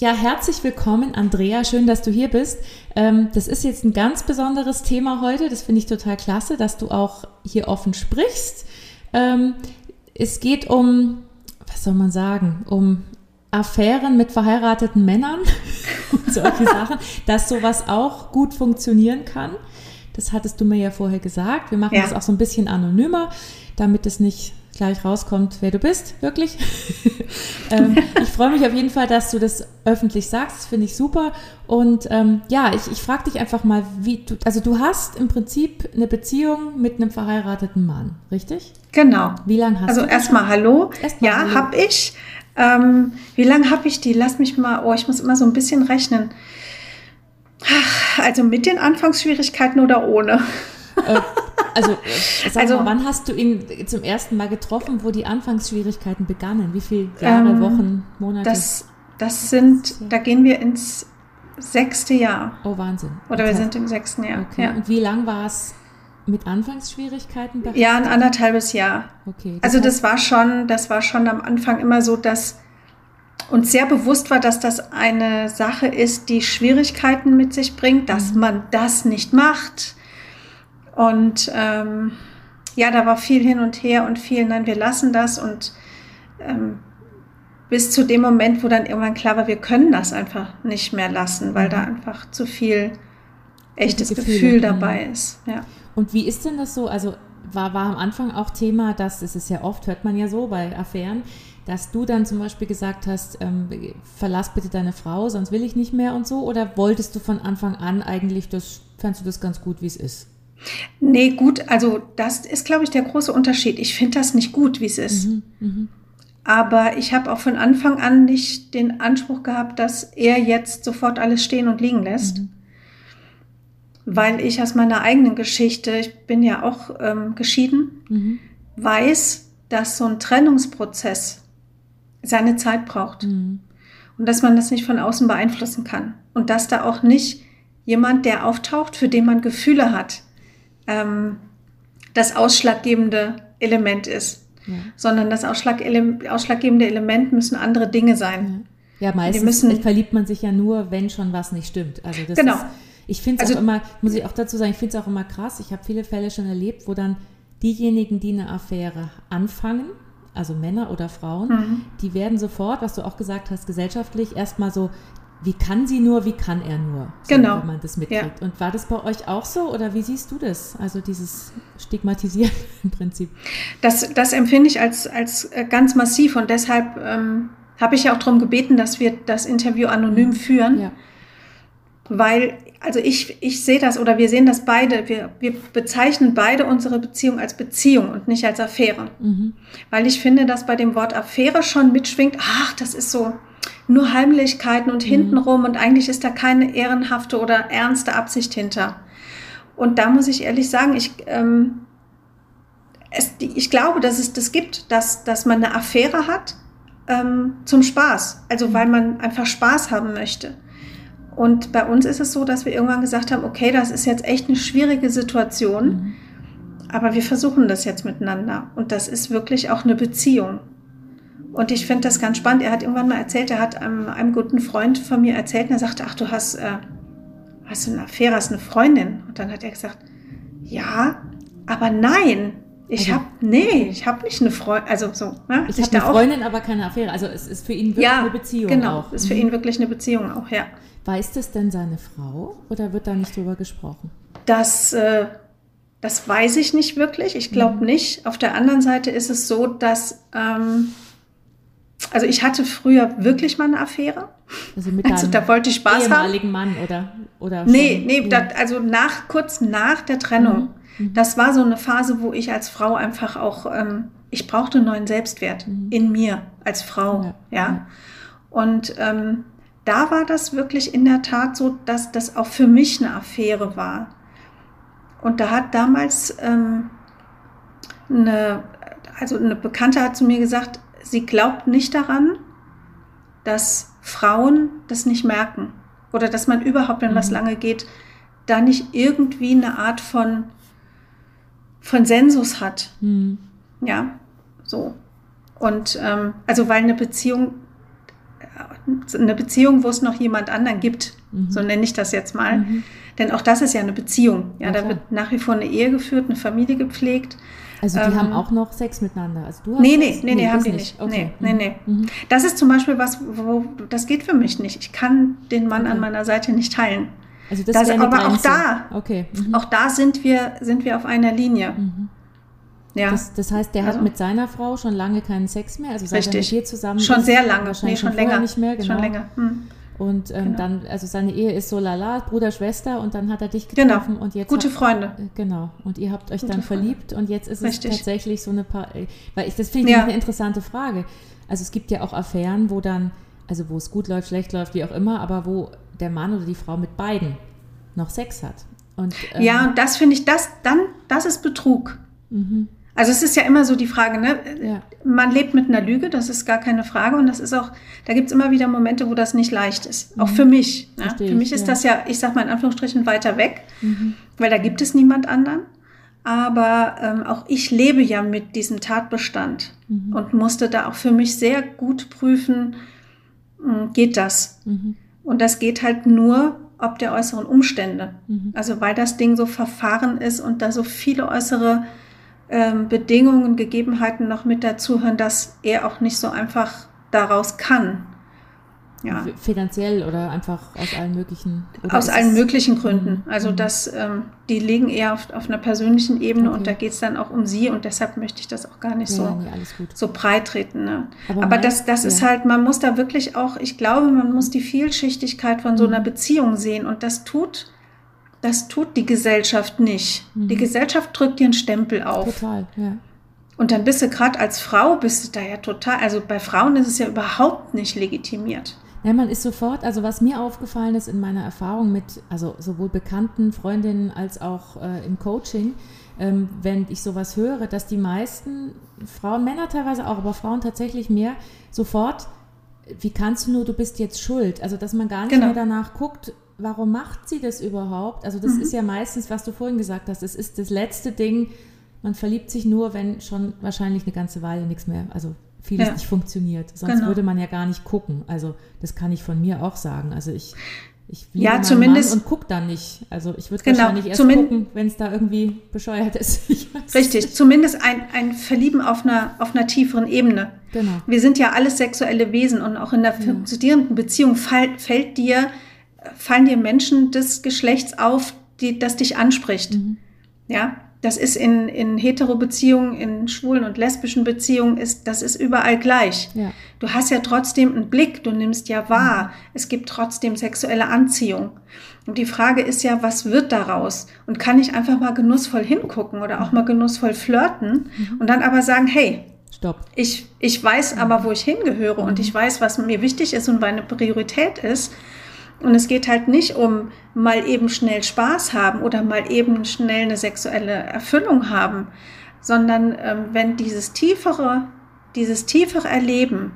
Ja, herzlich willkommen, Andrea. Schön, dass du hier bist. Ähm, das ist jetzt ein ganz besonderes Thema heute. Das finde ich total klasse, dass du auch hier offen sprichst. Ähm, es geht um, was soll man sagen, um Affären mit verheirateten Männern und solche Sachen, dass sowas auch gut funktionieren kann. Das hattest du mir ja vorher gesagt. Wir machen ja. das auch so ein bisschen anonymer, damit es nicht gleich rauskommt, wer du bist, wirklich. ähm, ich freue mich auf jeden Fall, dass du das öffentlich sagst. Das finde ich super. Und ähm, ja, ich, ich frage dich einfach mal, wie du, also du hast im Prinzip eine Beziehung mit einem verheirateten Mann, richtig? Genau. Wie lange hast also du? Also erstmal hallo. Erst ja, habe ich. Ähm, wie lange habe ich die? Lass mich mal, oh, ich muss immer so ein bisschen rechnen. Also mit den Anfangsschwierigkeiten oder ohne? Äh, also, äh, also, mal, wann hast du ihn zum ersten Mal getroffen, wo die Anfangsschwierigkeiten begannen? Wie viele Jahre, ähm, Wochen, Monate? Das, das sind, da gehen wir ins sechste Jahr. Oh, Wahnsinn. Oder okay. wir sind im sechsten Jahr. Okay. Ja. Und wie lang war es mit Anfangsschwierigkeiten? Ja, ein anderthalbes Jahr. Okay. Das also das war schon, das war schon am Anfang immer so, dass uns sehr bewusst war, dass das eine Sache ist, die Schwierigkeiten mit sich bringt, dass mhm. man das nicht macht. Und ähm, ja, da war viel hin und her und viel, nein, wir lassen das und ähm, bis zu dem Moment, wo dann irgendwann klar war, wir können das einfach nicht mehr lassen, weil da mhm. einfach zu viel echtes Gefühl dabei ist. Ja. Und wie ist denn das so? Also war, war am Anfang auch Thema, dass es ist ja oft, hört man ja so bei Affären, dass du dann zum Beispiel gesagt hast, ähm, verlass bitte deine Frau, sonst will ich nicht mehr und so? Oder wolltest du von Anfang an eigentlich, das, fandst du das ganz gut, wie es ist? Nee, gut, also das ist, glaube ich, der große Unterschied. Ich finde das nicht gut, wie es ist. Mhm, mh. Aber ich habe auch von Anfang an nicht den Anspruch gehabt, dass er jetzt sofort alles stehen und liegen lässt. Mhm weil ich aus meiner eigenen Geschichte, ich bin ja auch ähm, geschieden, mhm. weiß, dass so ein Trennungsprozess seine Zeit braucht mhm. und dass man das nicht von außen beeinflussen kann und dass da auch nicht jemand, der auftaucht, für den man Gefühle hat, ähm, das ausschlaggebende Element ist, ja. sondern das Ausschlag ausschlaggebende Element müssen andere Dinge sein. Ja, ja meistens müssen, verliebt man sich ja nur, wenn schon was nicht stimmt. Also das genau. Ist, ich finde es also, auch immer, muss ich auch dazu sagen, ich finde es auch immer krass. Ich habe viele Fälle schon erlebt, wo dann diejenigen, die eine Affäre anfangen, also Männer oder Frauen, mhm. die werden sofort, was du auch gesagt hast, gesellschaftlich erstmal so, wie kann sie nur, wie kann er nur, so, genau. wenn man das mitkriegt. Ja. Und war das bei euch auch so oder wie siehst du das? Also dieses Stigmatisieren im Prinzip. Das, das empfinde ich als, als äh, ganz massiv und deshalb ähm, habe ich ja auch darum gebeten, dass wir das Interview anonym mhm. führen. Ja. Weil also ich, ich sehe das oder wir sehen das beide, wir, wir bezeichnen beide unsere Beziehung als Beziehung und nicht als Affäre. Mhm. Weil ich finde, dass bei dem Wort Affäre schon mitschwingt, ach, das ist so nur Heimlichkeiten und mhm. hintenrum und eigentlich ist da keine ehrenhafte oder ernste Absicht hinter. Und da muss ich ehrlich sagen, ich, ähm, es, ich glaube, dass es das gibt, dass, dass man eine Affäre hat ähm, zum Spaß. Also weil man einfach Spaß haben möchte. Und bei uns ist es so, dass wir irgendwann gesagt haben, okay, das ist jetzt echt eine schwierige Situation, mhm. aber wir versuchen das jetzt miteinander. Und das ist wirklich auch eine Beziehung. Und ich finde das ganz spannend. Er hat irgendwann mal erzählt, er hat einem, einem guten Freund von mir erzählt, und er sagte, ach, du hast, äh, hast eine Affäre, hast eine Freundin. Und dann hat er gesagt, ja, aber nein, ich also, habe, nee, ich habe nicht eine Freundin, also so. Ne? Ich habe eine Freundin, aber keine Affäre. Also es ist für ihn wirklich ja, eine Beziehung genau, auch. ist für mhm. ihn wirklich eine Beziehung auch, ja. Weiß das denn seine Frau oder wird da nicht drüber gesprochen? Das, äh, das weiß ich nicht wirklich. Ich glaube mhm. nicht. Auf der anderen Seite ist es so, dass ähm, also ich hatte früher wirklich mal eine Affäre. Also mit also, da wollte ich Spaß ehemaligen haben. Mann oder oder Nee, nee, das, also nach kurz nach der Trennung. Mhm. Mhm. Das war so eine Phase, wo ich als Frau einfach auch ähm, ich brauchte einen neuen Selbstwert mhm. in mir als Frau, ja. ja. Und ähm, da war das wirklich in der Tat so, dass das auch für mich eine Affäre war. Und da hat damals ähm, eine, also eine Bekannte hat zu mir gesagt, sie glaubt nicht daran, dass Frauen das nicht merken oder dass man überhaupt, wenn mhm. was lange geht, da nicht irgendwie eine Art von, von Sensus hat. Mhm. Ja, so. Und ähm, also weil eine Beziehung eine Beziehung, wo es noch jemand anderen gibt. Mhm. So nenne ich das jetzt mal. Mhm. Denn auch das ist ja eine Beziehung. Ja, ja da wird nach wie vor eine Ehe geführt, eine Familie gepflegt. Also die ähm, haben auch noch Sex miteinander. Also du hast nee, nee, nee, nee, haben die nicht. Okay. Nee, nee, nee. Mhm. Das ist zum Beispiel was, wo das geht für mich nicht. Ich kann den Mann okay. an meiner Seite nicht teilen. Also das, das aber Grenze. auch da, okay. Mhm. auch da sind wir, sind wir auf einer Linie. Mhm. Ja. Das, das, heißt, der also, hat mit seiner Frau schon lange keinen Sex mehr. Also seit richtig. er mit dir zusammen schon ist, sehr lange, wahrscheinlich nee, schon länger nicht mehr. Genau. Schon länger. Hm. Und ähm, genau. dann, also seine Ehe ist so lala, Bruder, Schwester und dann hat er dich genau. getroffen genau. und jetzt. Gute hat, Freunde. Äh, genau. Und ihr habt euch Gute dann verliebt und jetzt ist Richtig. es tatsächlich so eine paar, äh, weil ich, das finde ich ja. eine interessante Frage. Also es gibt ja auch Affären, wo dann, also wo es gut läuft, schlecht läuft, wie auch immer, aber wo der Mann oder die Frau mit beiden noch Sex hat. Und, ähm, ja, und das finde ich, das dann, das ist Betrug. Mhm. Also es ist ja immer so die Frage, ne? Ja. Man lebt mit einer Lüge, das ist gar keine Frage. Und das ist auch, da gibt es immer wieder Momente, wo das nicht leicht ist. Mhm. Auch für mich. Ne? Für mich ist ja. das ja, ich sag mal in Anführungsstrichen, weiter weg, mhm. weil da gibt es niemand anderen. Aber ähm, auch ich lebe ja mit diesem Tatbestand mhm. und musste da auch für mich sehr gut prüfen, hm, geht das? Und das geht halt nur ob der äußeren Umstände. Mhm. Also weil das Ding so verfahren ist und da so viele äußere ähm, Bedingungen, Gegebenheiten noch mit dazuhören, dass er auch nicht so einfach daraus kann. Ja. Finanziell oder einfach aus allen möglichen Aus allen möglichen Gründen. Mhm. Also mhm. das, ähm, die liegen eher auf, auf einer persönlichen Ebene okay. und da geht es dann auch um sie und deshalb möchte ich das auch gar nicht ja, so, nee, so breit treten. Ne? Aber, Aber das, das ja. ist halt, man muss da wirklich auch, ich glaube, man muss die Vielschichtigkeit von so einer mhm. Beziehung sehen und das tut das tut die Gesellschaft nicht. Mhm. Die Gesellschaft drückt dir einen Stempel auf. Total, ja. Und dann bist du gerade als Frau, bist du da ja total, also bei Frauen ist es ja überhaupt nicht legitimiert. Ja, man ist sofort, also was mir aufgefallen ist in meiner Erfahrung mit, also sowohl Bekannten, Freundinnen als auch äh, im Coaching, ähm, wenn ich sowas höre, dass die meisten Frauen, Männer teilweise auch, aber Frauen tatsächlich mehr, sofort, wie kannst du nur, du bist jetzt schuld. Also dass man gar nicht genau. mehr danach guckt, warum macht sie das überhaupt? Also das mhm. ist ja meistens, was du vorhin gesagt hast, es ist das letzte Ding, man verliebt sich nur, wenn schon wahrscheinlich eine ganze Weile nichts mehr, also vieles ja. nicht funktioniert. Sonst genau. würde man ja gar nicht gucken. Also das kann ich von mir auch sagen. Also ich, ich liebe ja, zumindest, Mann und gucke dann nicht. Also ich würde genau, wahrscheinlich erst gucken, wenn es da irgendwie bescheuert ist. Richtig, zumindest ein, ein Verlieben auf einer, auf einer tieferen Ebene. Genau. Wir sind ja alles sexuelle Wesen und auch in der funktionierenden Beziehung fall, fällt dir fallen dir Menschen des Geschlechts auf, die, das dich anspricht. Mhm. Ja, das ist in, in Hetero-Beziehungen, in schwulen und lesbischen Beziehungen, ist, das ist überall gleich. Ja. Du hast ja trotzdem einen Blick, du nimmst ja wahr, mhm. es gibt trotzdem sexuelle Anziehung. Und die Frage ist ja, was wird daraus? Und kann ich einfach mal genussvoll hingucken oder auch mal genussvoll flirten mhm. und dann aber sagen, hey, Stopp. Ich, ich weiß aber, wo ich hingehöre und mhm. ich weiß, was mir wichtig ist und meine Priorität ist. Und es geht halt nicht um mal eben schnell Spaß haben oder mal eben schnell eine sexuelle Erfüllung haben, sondern ähm, wenn dieses tiefere, dieses tiefere Erleben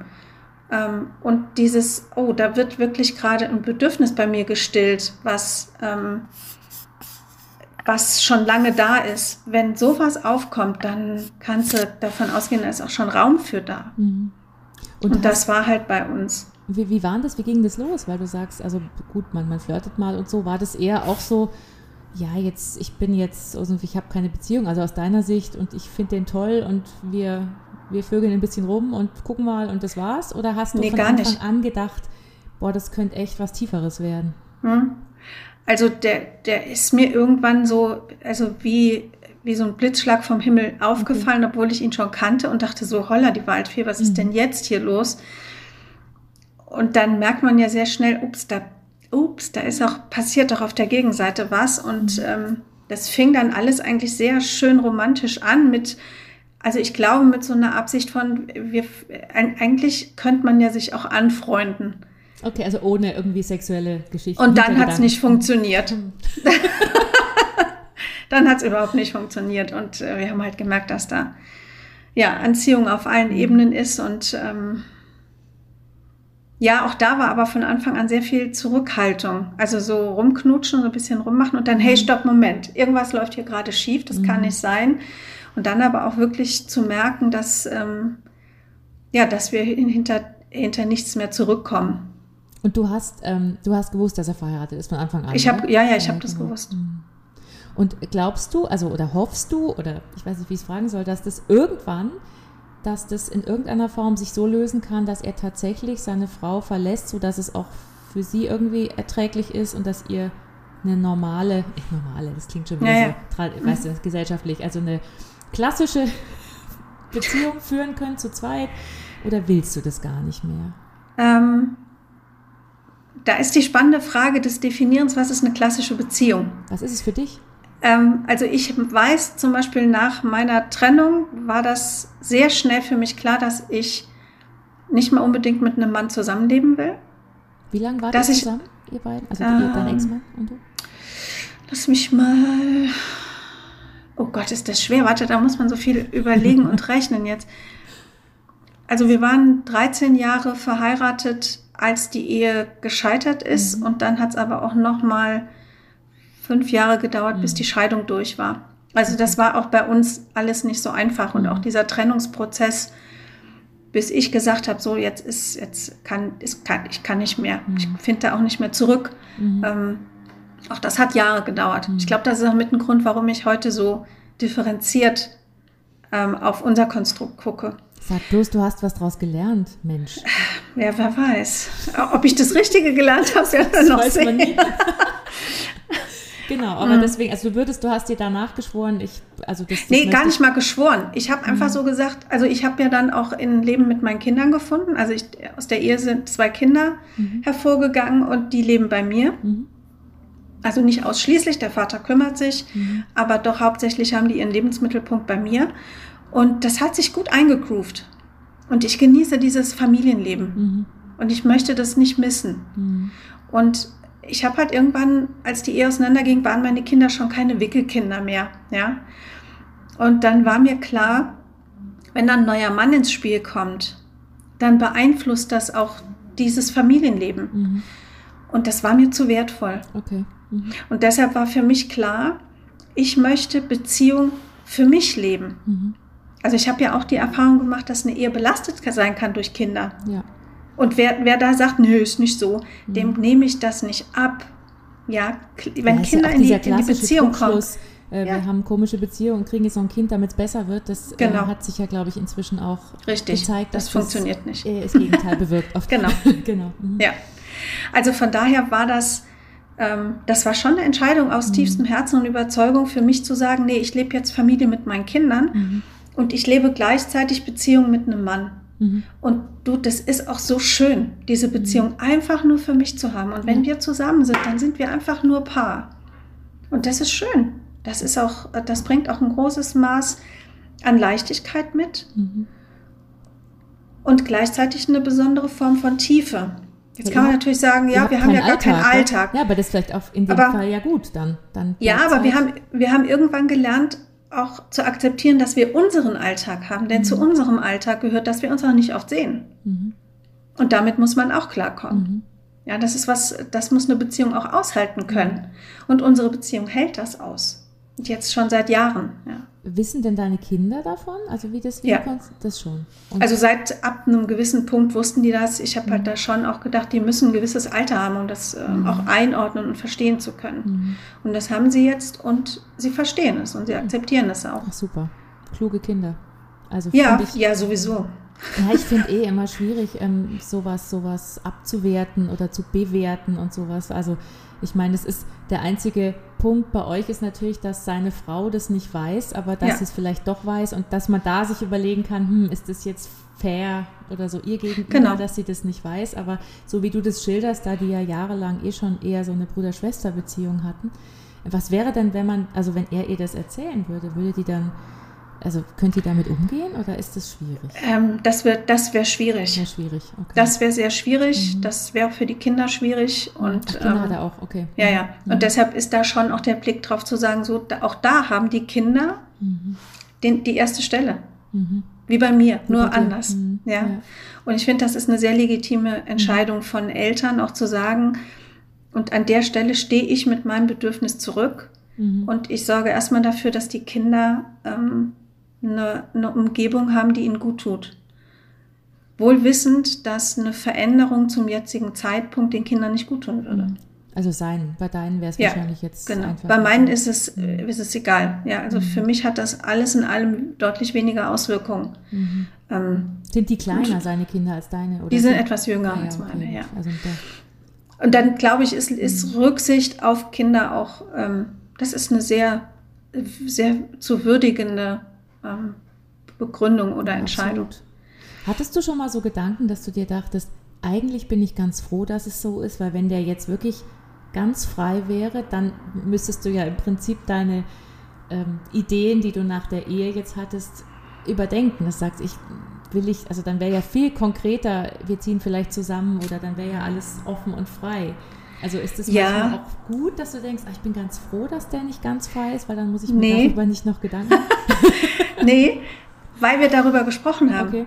ähm, und dieses, oh, da wird wirklich gerade ein Bedürfnis bei mir gestillt, was, ähm, was schon lange da ist. Wenn sowas aufkommt, dann kannst du davon ausgehen, da ist auch schon Raum für da. Mhm. Und, und das war halt bei uns. Wie, wie war das? Wie ging das los? Weil du sagst, also gut, man, man flirtet mal und so. War das eher auch so, ja, jetzt, ich bin jetzt, also ich habe keine Beziehung, also aus deiner Sicht und ich finde den toll und wir, wir vögeln ein bisschen rum und gucken mal und das war's? Oder hast du nee, von Anfang nicht. an gedacht, boah, das könnte echt was Tieferes werden? Hm. Also der, der ist mir irgendwann so, also wie, wie so ein Blitzschlag vom Himmel aufgefallen, okay. obwohl ich ihn schon kannte und dachte so, holla, die Waldfee, was ist mhm. denn jetzt hier los? Und dann merkt man ja sehr schnell, ups, da, ups, da ist auch, passiert doch auf der Gegenseite was. Und mhm. ähm, das fing dann alles eigentlich sehr schön romantisch an mit, also ich glaube mit so einer Absicht von, wir, eigentlich könnte man ja sich auch anfreunden. Okay, also ohne irgendwie sexuelle Geschichten. Und dann hat es nicht funktioniert. Mhm. dann hat es überhaupt nicht funktioniert. Und äh, wir haben halt gemerkt, dass da ja Anziehung auf allen mhm. Ebenen ist und ähm, ja, auch da war aber von Anfang an sehr viel Zurückhaltung. Also so rumknutschen, so ein bisschen rummachen und dann, hey, mhm. stopp, Moment, irgendwas läuft hier gerade schief, das mhm. kann nicht sein. Und dann aber auch wirklich zu merken, dass, ähm, ja, dass wir hinter, hinter nichts mehr zurückkommen. Und du hast, ähm, du hast gewusst, dass er verheiratet ist von Anfang an. Ich habe, ja, ja, ich habe das genau. gewusst. Mhm. Und glaubst du, also oder hoffst du, oder ich weiß nicht, wie ich es fragen soll, dass das irgendwann, dass das in irgendeiner Form sich so lösen kann, dass er tatsächlich seine Frau verlässt, sodass es auch für sie irgendwie erträglich ist und dass ihr eine normale, nicht normale, das klingt schon wieder ja, so, weißt du, gesellschaftlich, also eine klassische Beziehung führen könnt zu zweit? Oder willst du das gar nicht mehr? Ähm, da ist die spannende Frage des Definierens, was ist eine klassische Beziehung? Was ist es für dich? Ähm, also ich weiß zum Beispiel nach meiner Trennung war das sehr schnell für mich klar, dass ich nicht mal unbedingt mit einem Mann zusammenleben will. Wie lange war das zusammen, ihr beiden? Also ähm, dein Ex-Mann und du? Lass mich mal. Oh Gott, ist das schwer. Warte, da muss man so viel überlegen und rechnen jetzt. Also wir waren 13 Jahre verheiratet, als die Ehe gescheitert ist. Mhm. Und dann hat es aber auch noch mal fünf Jahre gedauert, mhm. bis die Scheidung durch war. Also das war auch bei uns alles nicht so einfach. Und mhm. auch dieser Trennungsprozess, bis ich gesagt habe, so jetzt ist, jetzt kann, ist, kann ich kann nicht mehr. Ich mhm. finde da auch nicht mehr zurück. Mhm. Ähm, auch das hat Jahre gedauert. Ich glaube, das ist auch mit ein Grund, warum ich heute so differenziert ähm, auf unser Konstrukt gucke. Sag bloß, du hast was draus gelernt, Mensch. Ja, wer weiß. Ob ich das Richtige gelernt habe, ja noch sehen. Genau, aber mhm. deswegen, also du würdest, du hast dir danach geschworen, ich, also das, Nee, gar nicht mal geschworen. Ich habe einfach mhm. so gesagt, also ich habe ja dann auch ein Leben mit meinen Kindern gefunden. Also ich, aus der Ehe sind zwei Kinder mhm. hervorgegangen und die leben bei mir. Mhm. Also nicht ausschließlich, der Vater kümmert sich, mhm. aber doch hauptsächlich haben die ihren Lebensmittelpunkt bei mir. Und das hat sich gut eingegroovt. Und ich genieße dieses Familienleben. Und ich möchte das nicht missen. Und ich habe halt irgendwann, als die Ehe auseinanderging, waren meine Kinder schon keine Wickelkinder mehr. Ja? Und dann war mir klar, wenn dann ein neuer Mann ins Spiel kommt, dann beeinflusst das auch dieses Familienleben. Mhm. Und das war mir zu wertvoll. Okay. Mhm. Und deshalb war für mich klar, ich möchte Beziehung für mich leben. Mhm. Also ich habe ja auch die Erfahrung gemacht, dass eine Ehe belastet sein kann durch Kinder. Ja. Und wer, wer da sagt, nö, ist nicht so, mhm. dem nehme ich das nicht ab. Ja, wenn ja, Kinder in die, in die, Beziehung kommen. Äh, ja. Wir haben komische Beziehungen und kriegen jetzt noch ein Kind, damit es besser wird. Das äh, genau. äh, hat sich ja, glaube ich, inzwischen auch Richtig. gezeigt, dass das funktioniert das, nicht. Äh, das Gegenteil bewirkt. Oft. Genau. genau. Mhm. Ja. Also von daher war das, ähm, das war schon eine Entscheidung aus mhm. tiefstem Herzen und Überzeugung für mich zu sagen, nee, ich lebe jetzt Familie mit meinen Kindern. Mhm und ich lebe gleichzeitig Beziehung mit einem Mann. Mhm. Und du, das ist auch so schön, diese Beziehung mhm. einfach nur für mich zu haben. Und wenn wir zusammen sind, dann sind wir einfach nur Paar. Und das ist schön. Das ist auch, das bringt auch ein großes Maß an Leichtigkeit mit. Mhm. Und gleichzeitig eine besondere Form von Tiefe. Jetzt kann man natürlich sagen, ja, wir haben ja gar Alltag, keinen Alltag. Ja, aber das ist vielleicht auch in dem aber, Fall ja gut dann. dann ja, aber wir haben, wir haben irgendwann gelernt, auch zu akzeptieren, dass wir unseren Alltag haben. Denn mhm. zu unserem Alltag gehört, dass wir uns auch nicht oft sehen. Mhm. Und damit muss man auch klarkommen. Mhm. Ja, das ist was, das muss eine Beziehung auch aushalten können. Und unsere Beziehung hält das aus. Jetzt schon seit Jahren. Ja. Wissen denn deine Kinder davon? Also wie das ja. Das schon. Und also seit ab einem gewissen Punkt wussten die das. Ich habe halt mhm. halt da schon auch gedacht, die müssen ein gewisses Alter haben, um das äh, mhm. auch einordnen und verstehen zu können. Mhm. Und das haben sie jetzt und sie verstehen es und sie akzeptieren es auch. Ach, super. Kluge Kinder. Also ja, ich, ja, sowieso. Ja, ich finde eh immer schwierig, ähm, sowas, sowas abzuwerten oder zu bewerten und sowas. Also ich meine, es ist der einzige Punkt bei euch ist natürlich, dass seine Frau das nicht weiß, aber dass ja. sie es vielleicht doch weiß und dass man da sich überlegen kann, hm, ist das jetzt fair oder so ihr gegenüber, genau. dass sie das nicht weiß. Aber so wie du das schilderst, da die ja jahrelang eh schon eher so eine Bruder-Schwester-Beziehung hatten, was wäre denn, wenn man, also wenn er ihr das erzählen würde, würde die dann also könnt ihr damit umgehen oder ist das schwierig? Ähm, das wäre das wär schwierig. Wär schwierig, okay. Das wäre sehr schwierig. Mhm. Das wäre für die Kinder schwierig. Und, Ach, Kinder ähm, er auch, okay. Ja, ja. Mhm. Und deshalb ist da schon auch der Blick drauf zu sagen, so da, auch da haben die Kinder mhm. den, die erste Stelle. Mhm. Wie bei mir, Wie nur anders. Mhm. Ja. ja. Und ich finde, das ist eine sehr legitime Entscheidung von Eltern, auch zu sagen, und an der Stelle stehe ich mit meinem Bedürfnis zurück. Mhm. Und ich sorge erstmal dafür, dass die Kinder ähm, eine, eine Umgebung haben, die ihnen gut tut. wohl wissend, dass eine Veränderung zum jetzigen Zeitpunkt den Kindern nicht gut tun würde. Mhm. Also sein, bei deinen wäre es ja, wahrscheinlich jetzt genau. einfach. Bei meinen ist es, mhm. ist es egal. Ja, also mhm. für mich hat das alles in allem deutlich weniger Auswirkungen. Mhm. Ähm, sind die kleiner, seine Kinder, als deine? Oder die sind etwas jünger ah, ja, als meine, okay. ja. Also und dann glaube ich, ist, ist mhm. Rücksicht auf Kinder auch, ähm, das ist eine sehr, sehr zu würdigende ähm, Begründung oder Entscheidung. Absolut. Hattest du schon mal so Gedanken, dass du dir dachtest, eigentlich bin ich ganz froh, dass es so ist, weil wenn der jetzt wirklich ganz frei wäre, dann müsstest du ja im Prinzip deine ähm, Ideen, die du nach der Ehe jetzt hattest, überdenken. Das sagt, ich will ich, also dann wäre ja viel konkreter, wir ziehen vielleicht zusammen oder dann wäre ja alles offen und frei. Also ist es ja. auch gut, dass du denkst, ach, ich bin ganz froh, dass der nicht ganz frei ist, weil dann muss ich mir nee. darüber nicht noch Gedanken machen. nee, weil wir darüber gesprochen haben. Okay.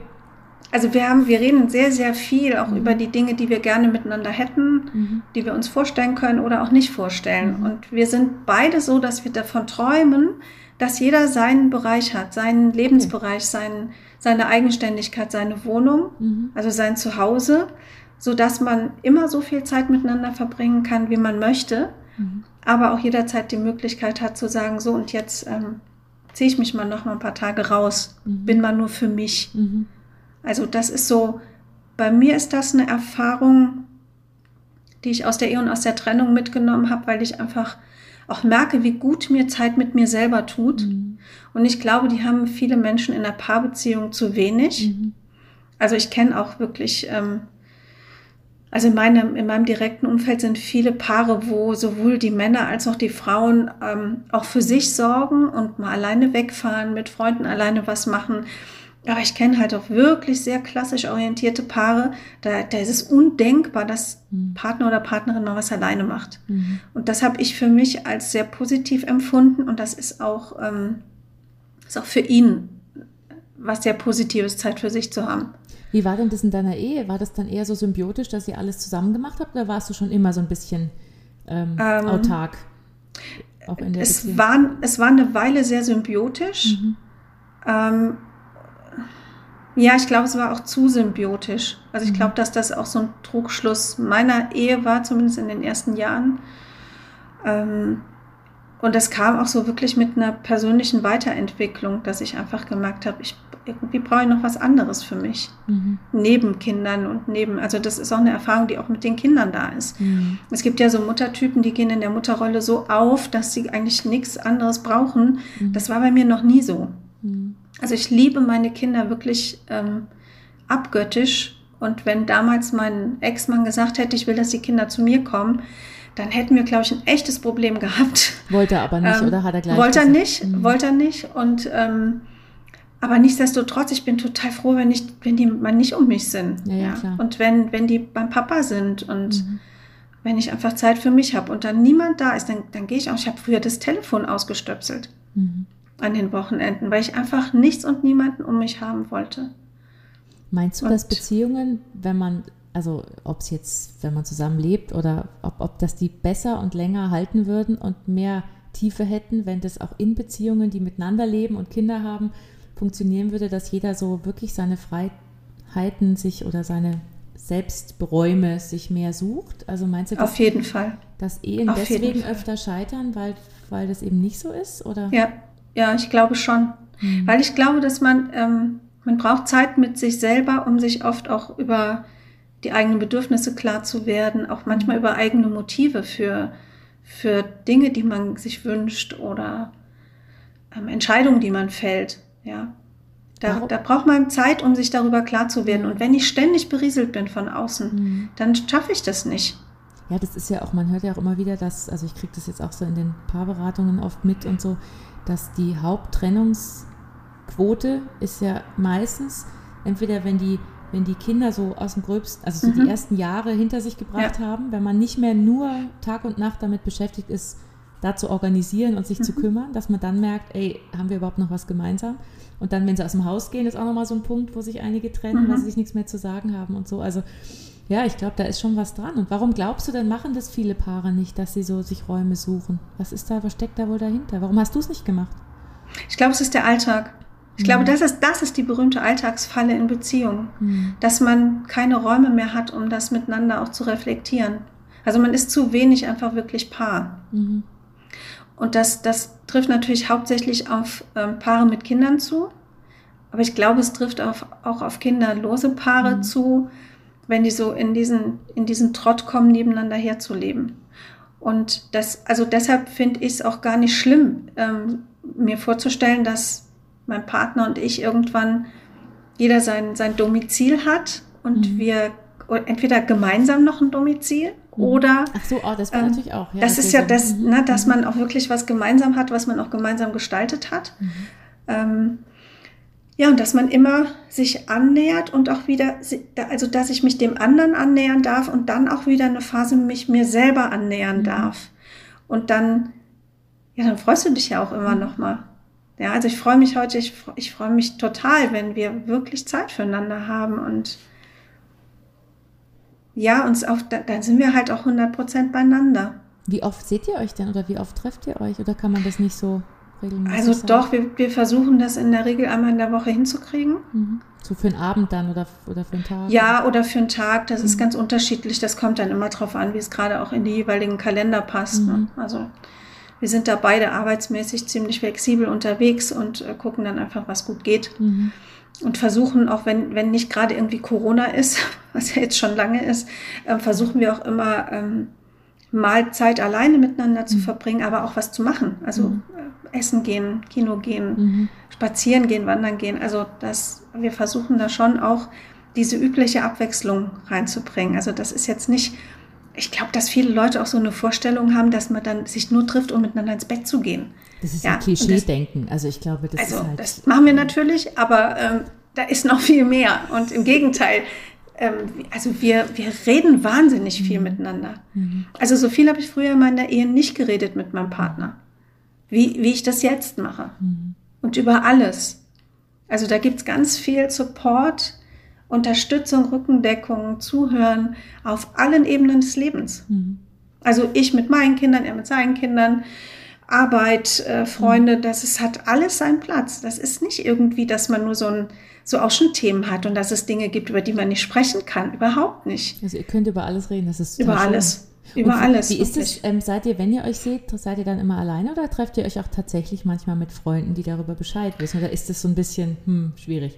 Also wir haben, wir reden sehr, sehr viel auch mhm. über die Dinge, die wir gerne miteinander hätten, mhm. die wir uns vorstellen können oder auch nicht vorstellen. Mhm. Und wir sind beide so, dass wir davon träumen, dass jeder seinen Bereich hat, seinen Lebensbereich, sein, seine Eigenständigkeit, seine Wohnung, mhm. also sein Zuhause, so dass man immer so viel Zeit miteinander verbringen kann, wie man möchte, mhm. aber auch jederzeit die Möglichkeit hat zu sagen, so und jetzt ähm, ziehe ich mich mal noch mal ein paar Tage raus, mhm. bin mal nur für mich. Also das ist so, bei mir ist das eine Erfahrung, die ich aus der Ehe und aus der Trennung mitgenommen habe, weil ich einfach auch merke, wie gut mir Zeit mit mir selber tut. Mhm. Und ich glaube, die haben viele Menschen in der Paarbeziehung zu wenig. Mhm. Also ich kenne auch wirklich, ähm, also in meinem, in meinem direkten Umfeld sind viele Paare, wo sowohl die Männer als auch die Frauen ähm, auch für sich sorgen und mal alleine wegfahren, mit Freunden alleine was machen. Aber ich kenne halt auch wirklich sehr klassisch orientierte Paare. Da, da ist es undenkbar, dass mhm. Partner oder Partnerin mal was alleine macht. Mhm. Und das habe ich für mich als sehr positiv empfunden. Und das ist auch, ähm, ist auch für ihn was sehr Positives, Zeit für sich zu haben. Wie war denn das in deiner Ehe? War das dann eher so symbiotisch, dass ihr alles zusammen gemacht habt? Oder warst du schon immer so ein bisschen ähm, ähm, autark? Auch in der es, war, es war eine Weile sehr symbiotisch. Mhm. Ähm, ja, ich glaube, es war auch zu symbiotisch. Also ich mhm. glaube, dass das auch so ein Trugschluss meiner Ehe war, zumindest in den ersten Jahren. Ähm, und das kam auch so wirklich mit einer persönlichen Weiterentwicklung, dass ich einfach gemerkt habe, ich irgendwie brauche ich noch was anderes für mich. Mhm. Neben Kindern und neben, also das ist auch eine Erfahrung, die auch mit den Kindern da ist. Mhm. Es gibt ja so Muttertypen, die gehen in der Mutterrolle so auf, dass sie eigentlich nichts anderes brauchen. Mhm. Das war bei mir noch nie so. Mhm. Also ich liebe meine Kinder wirklich ähm, abgöttisch. Und wenn damals mein Ex-Mann gesagt hätte, ich will, dass die Kinder zu mir kommen, dann hätten wir, glaube ich, ein echtes Problem gehabt. Wollte er aber nicht, ähm, oder hat er gleich? Wollte er nicht, mhm. wollte er nicht. Und ähm, aber nichtsdestotrotz, ich bin total froh, wenn ich, wenn die mal nicht um mich sind. Ja, ja, ja. Und wenn, wenn die beim Papa sind und mhm. wenn ich einfach Zeit für mich habe und dann niemand da ist, dann, dann gehe ich auch. Ich habe früher das Telefon ausgestöpselt. Mhm an den Wochenenden, weil ich einfach nichts und niemanden um mich haben wollte. Meinst du, und dass Beziehungen, wenn man, also ob es jetzt, wenn man zusammen lebt oder ob, ob das die besser und länger halten würden und mehr Tiefe hätten, wenn das auch in Beziehungen, die miteinander leben und Kinder haben, funktionieren würde, dass jeder so wirklich seine Freiheiten sich oder seine Selbstberäume sich mehr sucht? Also meinst du, dass, Auf jeden Fall. dass Ehen Auf deswegen öfter scheitern, weil, weil das eben nicht so ist? Oder? Ja, ja, ich glaube schon. Mhm. Weil ich glaube, dass man, ähm, man braucht Zeit mit sich selber, um sich oft auch über die eigenen Bedürfnisse klar zu werden, auch manchmal mhm. über eigene Motive für, für Dinge, die man sich wünscht oder ähm, Entscheidungen, die man fällt. Ja. Da, da, braucht man Zeit, um sich darüber klar zu werden. Und wenn ich ständig berieselt bin von außen, mhm. dann schaffe ich das nicht. Ja, das ist ja auch, man hört ja auch immer wieder, dass, also ich kriege das jetzt auch so in den Paarberatungen oft mit und so, dass die Haupttrennungsquote ist ja meistens entweder, wenn die, wenn die Kinder so aus dem Gröbsten, also so mhm. die ersten Jahre hinter sich gebracht ja. haben, wenn man nicht mehr nur Tag und Nacht damit beschäftigt ist, da zu organisieren und sich mhm. zu kümmern, dass man dann merkt, ey, haben wir überhaupt noch was gemeinsam? Und dann, wenn sie aus dem Haus gehen, ist auch nochmal so ein Punkt, wo sich einige trennen, mhm. weil sie sich nichts mehr zu sagen haben und so. Also ja, ich glaube, da ist schon was dran. Und warum glaubst du denn, machen das viele Paare nicht, dass sie so sich Räume suchen? Was ist da, was steckt da wohl dahinter? Warum hast du es nicht gemacht? Ich glaube, es ist der Alltag. Ich mhm. glaube, das ist, das ist die berühmte Alltagsfalle in Beziehungen, mhm. dass man keine Räume mehr hat, um das miteinander auch zu reflektieren. Also man ist zu wenig einfach wirklich Paar. Mhm. Und das, das trifft natürlich hauptsächlich auf ähm, Paare mit Kindern zu. Aber ich glaube, es trifft auf, auch auf kinderlose Paare mhm. zu, wenn die so in diesen, in diesen Trott kommen, nebeneinander herzuleben. Und das, also deshalb finde ich es auch gar nicht schlimm, ähm, mir vorzustellen, dass mein Partner und ich irgendwann jeder sein, sein Domizil hat und mhm. wir entweder gemeinsam noch ein Domizil. Oder. Ach so, oh, das war ähm, natürlich auch. Ja, das ist ja das, mhm. ne, dass mhm. man auch wirklich was gemeinsam hat, was man auch gemeinsam gestaltet hat. Mhm. Ähm, ja, und dass man immer sich annähert und auch wieder, also dass ich mich dem anderen annähern darf und dann auch wieder eine Phase mich mir selber annähern mhm. darf. Und dann, ja, dann freust du dich ja auch immer noch mal. Ja, also ich freue mich heute, ich, ich freue mich total, wenn wir wirklich Zeit füreinander haben und ja, uns auf, dann sind wir halt auch 100 Prozent beieinander. Wie oft seht ihr euch denn oder wie oft trefft ihr euch oder kann man das nicht so regelmäßig Also sein? doch, wir, wir versuchen das in der Regel einmal in der Woche hinzukriegen. Mhm. So für einen Abend dann oder, oder für einen Tag? Ja, oder für einen Tag, das mhm. ist ganz unterschiedlich. Das kommt dann immer drauf an, wie es gerade auch in die jeweiligen Kalender passt. Ne? Mhm. Ne? Also wir sind da beide arbeitsmäßig ziemlich flexibel unterwegs und äh, gucken dann einfach, was gut geht. Und versuchen, auch wenn, wenn nicht gerade irgendwie Corona ist, was ja jetzt schon lange ist, äh, versuchen wir auch immer ähm, mal Zeit alleine miteinander zu mhm. verbringen, aber auch was zu machen. Also mhm. äh, essen gehen, Kino gehen, mhm. spazieren gehen, wandern gehen. Also das, wir versuchen da schon auch diese übliche Abwechslung reinzubringen. Also das ist jetzt nicht, ich glaube, dass viele Leute auch so eine Vorstellung haben, dass man dann sich nur trifft, um miteinander ins Bett zu gehen. Das ist ja, ein Klischee-Denken. Also ich glaube, das also, ist halt das machen wir natürlich, aber ähm, da ist noch viel mehr. Und im Gegenteil, ähm, also wir, wir reden wahnsinnig viel mhm. miteinander. Mhm. Also so viel habe ich früher in meiner Ehe nicht geredet mit meinem Partner, wie, wie ich das jetzt mache. Mhm. Und über alles. Also da gibt es ganz viel Support, Unterstützung, Rückendeckung, Zuhören auf allen Ebenen des Lebens. Mhm. Also ich mit meinen Kindern, er mit seinen Kindern. Arbeit, äh, Freunde, mhm. das ist, hat alles seinen Platz. Das ist nicht irgendwie, dass man nur so ein so auch schon Themen hat und dass es Dinge gibt, über die man nicht sprechen kann. Überhaupt nicht. Also ihr könnt über alles reden, das ist Über alles. Über und alles. Wie ist es, ähm, seid ihr, wenn ihr euch seht, seid ihr dann immer alleine oder trefft ihr euch auch tatsächlich manchmal mit Freunden, die darüber Bescheid wissen? Oder ist das so ein bisschen hm, schwierig?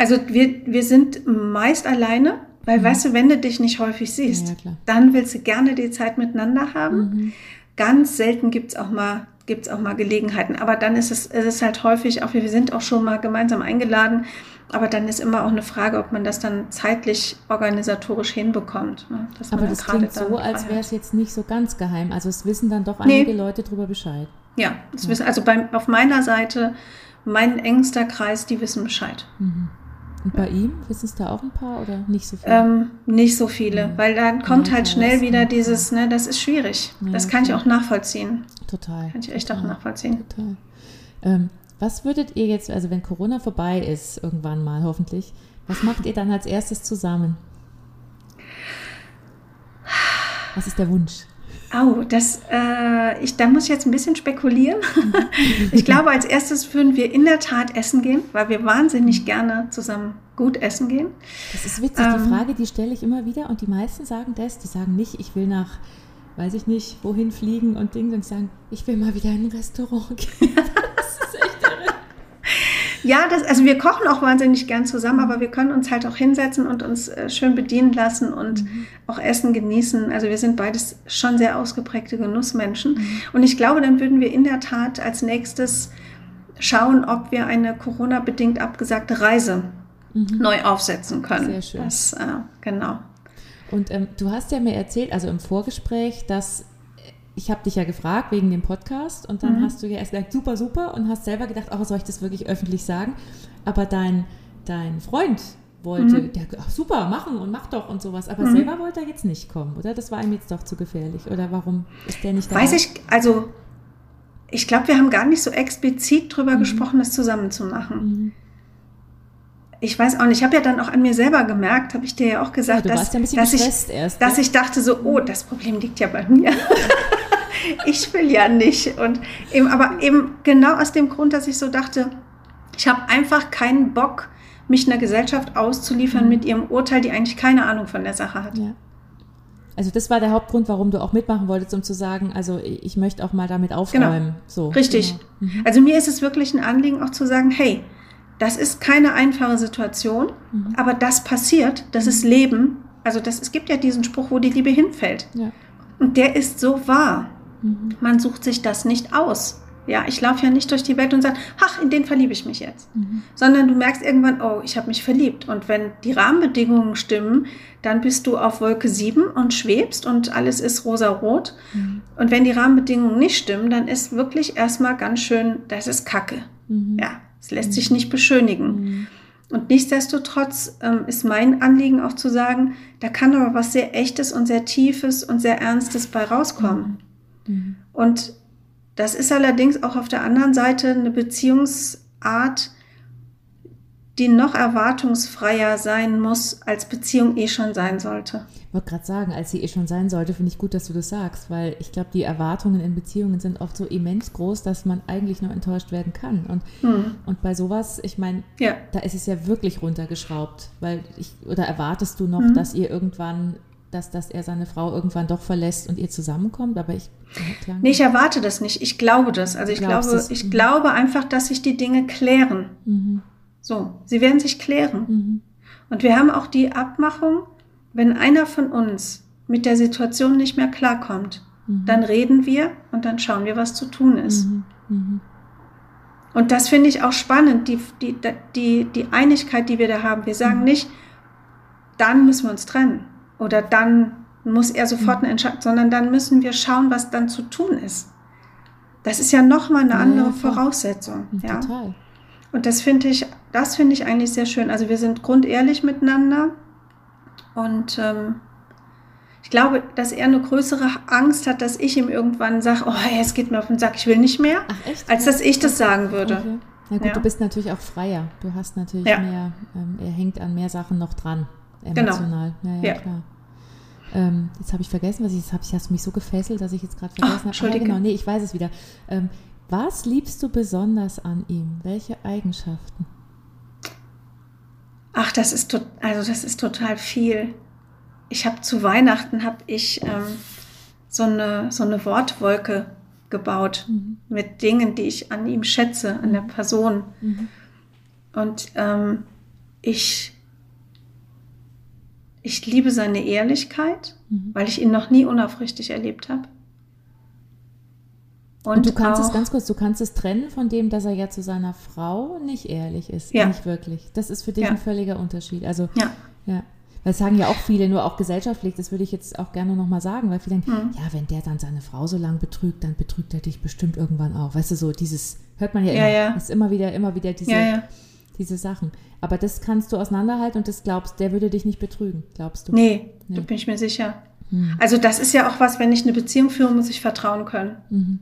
Also wir, wir sind meist alleine, weil mhm. weißt du, wenn du dich nicht häufig siehst, ja, dann willst du gerne die Zeit miteinander haben. Mhm. Ganz selten gibt es auch mal gibt es auch mal Gelegenheiten. Aber dann ist es, es ist halt häufig, auch wir sind auch schon mal gemeinsam eingeladen, aber dann ist immer auch eine Frage, ob man das dann zeitlich organisatorisch hinbekommt. Ne? aber das klingt so, als wäre es jetzt nicht so ganz geheim. Also es wissen dann doch einige nee. Leute darüber Bescheid. Ja, das ja. wissen, also bei, auf meiner Seite, mein engster Kreis, die wissen Bescheid. Mhm. Und bei ihm wissen es da auch ein paar oder nicht so viele? Ähm, nicht so viele, mhm. weil dann kommt ja, halt schnell wieder dieses, ne, das ist schwierig. Ja, das kann okay. ich auch nachvollziehen. Total. Kann ich echt total. auch nachvollziehen. Total. Ähm, was würdet ihr jetzt, also wenn Corona vorbei ist, irgendwann mal hoffentlich, was macht ihr dann als erstes zusammen? Was ist der Wunsch? Oh, das, äh, ich, da muss ich jetzt ein bisschen spekulieren. ich glaube, als erstes würden wir in der Tat essen gehen, weil wir wahnsinnig gerne zusammen gut essen gehen. Das ist witzig, ähm, die Frage, die stelle ich immer wieder und die meisten sagen das, die sagen nicht, ich will nach, weiß ich nicht, wohin fliegen und Dinge, und sagen, ich will mal wieder in ein Restaurant gehen. Ja, das, also wir kochen auch wahnsinnig gern zusammen, aber wir können uns halt auch hinsetzen und uns äh, schön bedienen lassen und mhm. auch Essen genießen. Also wir sind beides schon sehr ausgeprägte Genussmenschen. Mhm. Und ich glaube, dann würden wir in der Tat als nächstes schauen, ob wir eine Corona-bedingt abgesagte Reise mhm. neu aufsetzen können. Sehr schön. Das, äh, genau. Und ähm, du hast ja mir erzählt, also im Vorgespräch, dass ich habe dich ja gefragt wegen dem Podcast und dann mhm. hast du ja erst gesagt, super, super und hast selber gedacht, oh, soll ich das wirklich öffentlich sagen? Aber dein, dein Freund wollte, mhm. der, ach, super, machen und mach doch und sowas, aber mhm. selber wollte er jetzt nicht kommen, oder? Das war ihm jetzt doch zu gefährlich, oder warum ist der nicht da? Weiß ich, also ich glaube, wir haben gar nicht so explizit drüber mhm. gesprochen, das zusammen zu machen. Mhm. Ich weiß auch nicht, ich habe ja dann auch an mir selber gemerkt, habe ich dir ja auch gesagt, ja, dass, ja dass, ich, erst, dass ich dachte so, oh, das Problem liegt ja bei mir. ich will ja nicht. Und eben, aber eben genau aus dem Grund, dass ich so dachte, Ich habe einfach keinen Bock, mich einer Gesellschaft auszuliefern mhm. mit ihrem Urteil, die eigentlich keine Ahnung von der Sache hat. Ja. Also das war der Hauptgrund, warum du auch mitmachen wolltest, um zu sagen, also ich möchte auch mal damit aufräumen. Genau. So, Richtig. Genau. Mhm. Also mir ist es wirklich ein Anliegen, auch zu sagen, hey, das ist keine einfache Situation, mhm. aber das passiert, das ist mhm. Leben. Also das, es gibt ja diesen Spruch, wo die Liebe hinfällt. Ja. Und der ist so wahr. Mhm. Man sucht sich das nicht aus. Ja, ich laufe ja nicht durch die Welt und sage, ach, in den verliebe ich mich jetzt. Mhm. Sondern du merkst irgendwann, oh, ich habe mich verliebt. Und wenn die Rahmenbedingungen stimmen, dann bist du auf Wolke 7 und schwebst und alles ist rosarot. Mhm. Und wenn die Rahmenbedingungen nicht stimmen, dann ist wirklich erstmal ganz schön, das ist Kacke. Mhm. Ja, es lässt sich nicht beschönigen. Mhm. Und nichtsdestotrotz ähm, ist mein Anliegen auch zu sagen, da kann aber was sehr Echtes und sehr Tiefes und sehr Ernstes bei rauskommen. Mhm. mhm. Und das ist allerdings auch auf der anderen Seite eine Beziehungsart, die noch erwartungsfreier sein muss, als Beziehung eh schon sein sollte. Ich wollte gerade sagen, als sie eh schon sein sollte, finde ich gut, dass du das sagst, weil ich glaube, die Erwartungen in Beziehungen sind oft so immens groß, dass man eigentlich nur enttäuscht werden kann. Und, hm. und bei sowas, ich meine, ja. da ist es ja wirklich runtergeschraubt, weil ich, oder erwartest du noch, hm. dass ihr irgendwann dass, dass er seine Frau irgendwann doch verlässt und ihr zusammenkommt, aber ich. Nee, ich erwarte das nicht. Ich glaube das. Also ich glaube, ich mhm. glaube einfach, dass sich die Dinge klären. Mhm. So, sie werden sich klären. Mhm. Und wir haben auch die Abmachung, wenn einer von uns mit der Situation nicht mehr klarkommt, mhm. dann reden wir und dann schauen wir, was zu tun ist. Mhm. Mhm. Und das finde ich auch spannend, die, die, die, die Einigkeit, die wir da haben. Wir sagen nicht, dann müssen wir uns trennen oder dann muss er sofort eine Entscheidung, sondern dann müssen wir schauen, was dann zu tun ist. Das ist ja nochmal eine andere ja, Voraussetzung. Ja. Total. Und das finde ich, das finde ich eigentlich sehr schön. Also wir sind grundehrlich miteinander und ähm, ich glaube, dass er eine größere Angst hat, dass ich ihm irgendwann sage, oh, es geht mir auf den Sack, ich will nicht mehr, Ach, echt? als dass ich das sagen würde. Okay. Na gut, ja. du bist natürlich auch freier. Du hast natürlich ja. mehr, ähm, er hängt an mehr Sachen noch dran. Genau. Emotional. Genau. Ja, ja, klar. Ähm, jetzt habe ich vergessen, was ich jetzt habe. Ich hast mich so gefesselt, dass ich jetzt gerade vergessen habe. Ah, genau, nee, ich weiß es wieder. Ähm, was liebst du besonders an ihm? Welche Eigenschaften? Ach, das ist also das ist total viel. Ich habe zu Weihnachten habe ich ähm, so eine so eine Wortwolke gebaut mhm. mit Dingen, die ich an ihm schätze, an der Person. Mhm. Und ähm, ich ich liebe seine Ehrlichkeit, mhm. weil ich ihn noch nie unaufrichtig erlebt habe. Und, und, du kannst auch, es ganz kurz, du kannst es trennen von dem, dass er ja zu seiner Frau nicht ehrlich ist. Ja. Nicht wirklich. Das ist für dich ja. ein völliger Unterschied. Also, ja. ja. Das sagen ja auch viele, nur auch gesellschaftlich, das würde ich jetzt auch gerne nochmal sagen, weil viele denken, mhm. ja, wenn der dann seine Frau so lange betrügt, dann betrügt er dich bestimmt irgendwann auch. Weißt du, so dieses, hört man ja immer, ja, ja. ist immer wieder, immer wieder diese, diese Sachen. Aber das kannst du auseinanderhalten und das glaubst, der würde dich nicht betrügen, glaubst du? Nee, nee. da bin ich mir sicher. Hm. Also das ist ja auch was, wenn ich eine Beziehung führe, muss ich vertrauen können. Mhm.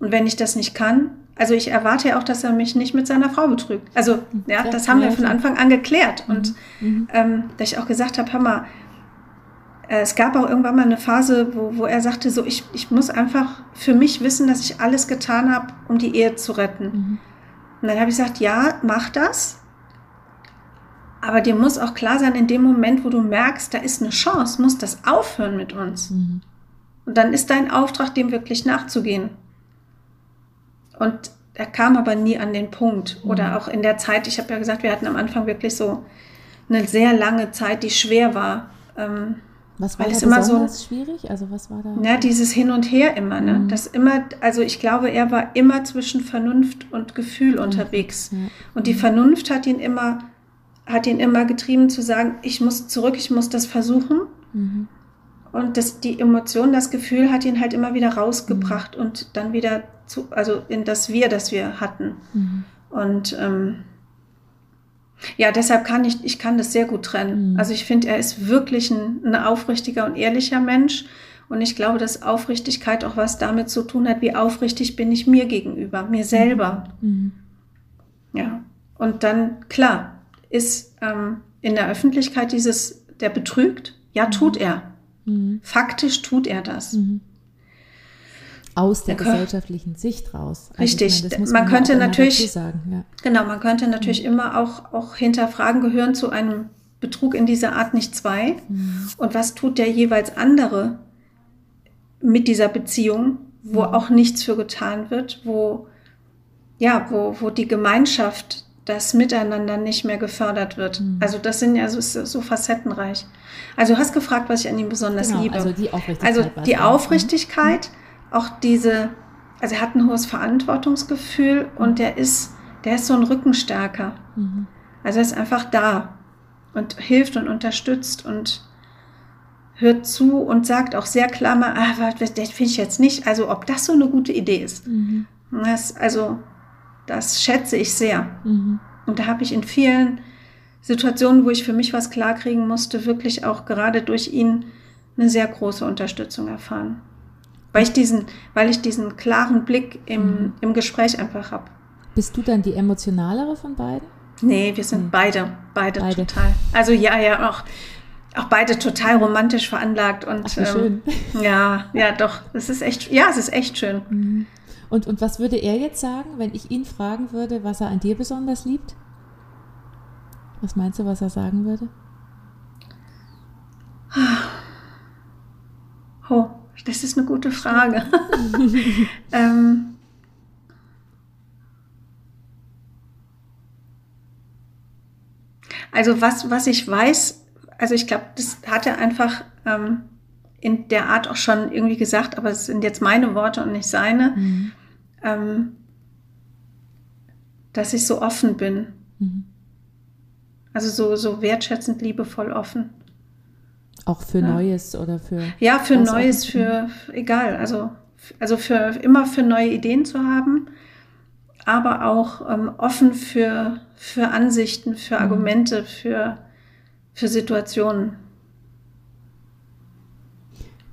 Und wenn ich das nicht kann, also ich erwarte ja auch, dass er mich nicht mit seiner Frau betrügt. Also ja, ja das haben ja, wir von Anfang an geklärt. Mhm. Und mhm. ähm, da ich auch gesagt habe, Hammer, äh, es gab auch irgendwann mal eine Phase, wo, wo er sagte, so ich, ich muss einfach für mich wissen, dass ich alles getan habe, um die Ehe zu retten. Mhm. Und dann habe ich gesagt, ja, mach das. Aber dir muss auch klar sein, in dem Moment, wo du merkst, da ist eine Chance, muss das aufhören mit uns. Mhm. Und dann ist dein Auftrag, dem wirklich nachzugehen. Und er kam aber nie an den Punkt. Mhm. Oder auch in der Zeit, ich habe ja gesagt, wir hatten am Anfang wirklich so eine sehr lange Zeit, die schwer war. Ähm, was war Weil da es immer so schwierig? Also was war da? Ja, dieses Hin und Her immer, ne? Mhm. Das immer, also ich glaube, er war immer zwischen Vernunft und Gefühl mhm. unterwegs. Ja. Und die Vernunft hat ihn immer, hat ihn immer getrieben zu sagen, ich muss zurück, ich muss das versuchen. Mhm. Und das, die Emotion, das Gefühl hat ihn halt immer wieder rausgebracht mhm. und dann wieder zu, also in das Wir, das wir hatten. Mhm. Und ähm, ja, deshalb kann ich, ich kann das sehr gut trennen. Mhm. Also ich finde, er ist wirklich ein, ein aufrichtiger und ehrlicher Mensch. Und ich glaube, dass Aufrichtigkeit auch was damit zu tun hat, wie aufrichtig bin ich mir gegenüber, mir selber. Mhm. Ja. Und dann, klar, ist ähm, in der Öffentlichkeit dieses, der betrügt, ja, mhm. tut er. Mhm. Faktisch tut er das. Mhm. Aus der gesellschaftlichen Sicht raus. Also Richtig, meine, man, man, könnte natürlich, sagen, ja. genau, man könnte natürlich mhm. immer auch, auch hinterfragen, gehören zu einem Betrug in dieser Art nicht zwei? Mhm. Und was tut der jeweils andere mit dieser Beziehung, wo mhm. auch nichts für getan wird, wo, ja, wo, wo die Gemeinschaft, das Miteinander nicht mehr gefördert wird. Mhm. Also das sind ja so, so facettenreich. Also du hast gefragt, was ich an ihm besonders genau, liebe. Also die Aufrichtigkeit. Also die Aufrichtigkeit, mhm. Auch diese, also er hat ein hohes Verantwortungsgefühl und der ist, der ist so ein Rückenstärker. Mhm. Also er ist einfach da und hilft und unterstützt und hört zu und sagt auch sehr klar mal, ah, das finde ich jetzt nicht, also ob das so eine gute Idee ist. Mhm. Das, also das schätze ich sehr. Mhm. Und da habe ich in vielen Situationen, wo ich für mich was klarkriegen musste, wirklich auch gerade durch ihn eine sehr große Unterstützung erfahren. Weil ich diesen, weil ich diesen klaren Blick im, mhm. im Gespräch einfach habe. Bist du dann die emotionalere von beiden? Nee, wir sind mhm. beide, beide, beide, total. Also ja, ja, auch, auch beide total romantisch veranlagt und Ach, ähm, schön. ja, ja, doch, es ist echt, ja, es ist echt schön. Mhm. Und, und was würde er jetzt sagen, wenn ich ihn fragen würde, was er an dir besonders liebt? Was meinst du, was er sagen würde? Oh, das ist eine gute Frage. ähm, also was, was ich weiß, also ich glaube, das hat er einfach ähm, in der Art auch schon irgendwie gesagt, aber es sind jetzt meine Worte und nicht seine, mhm. ähm, dass ich so offen bin. Mhm. Also so, so wertschätzend, liebevoll offen. Auch für ja. Neues oder für. Ja, für Neues, für egal. Also, also für immer für neue Ideen zu haben, aber auch ähm, offen für, für Ansichten, für mhm. Argumente, für, für Situationen.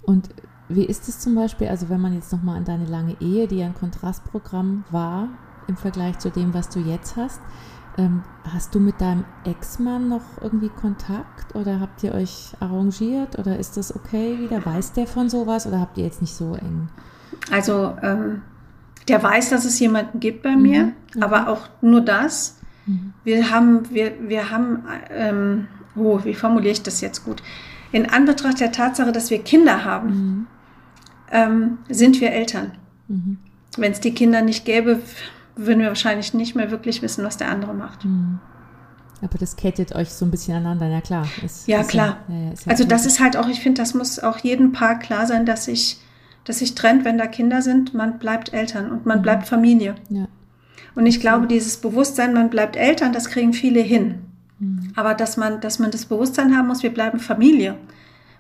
Und wie ist es zum Beispiel, also wenn man jetzt nochmal an deine lange Ehe, die ja ein Kontrastprogramm war im Vergleich zu dem, was du jetzt hast, ähm, hast du mit deinem Ex-Mann noch irgendwie Kontakt oder habt ihr euch arrangiert oder ist das okay wieder? Weiß der von sowas oder habt ihr jetzt nicht so eng? Also ähm, der weiß, dass es jemanden gibt bei mir, mhm. mhm. aber auch nur das. Mhm. Wir haben, wir, wir haben, ähm, oh, wie formuliere ich das jetzt gut? In Anbetracht der Tatsache, dass wir Kinder haben, mhm. ähm, sind wir Eltern. Mhm. Wenn es die Kinder nicht gäbe, würden wir wahrscheinlich nicht mehr wirklich wissen, was der andere macht. Mhm. Aber das kettet euch so ein bisschen aneinander, ja klar. Ist, ja, ist klar. Ja, ja, ja also das ist halt auch, ich finde, das muss auch jedem Paar klar sein, dass sich, dass sich trennt, wenn da Kinder sind, man bleibt Eltern und man mhm. bleibt Familie. Und ich glaube, dieses Bewusstsein, man bleibt Eltern, das kriegen viele hin. Mhm. Aber dass man, dass man das Bewusstsein haben muss, wir bleiben Familie.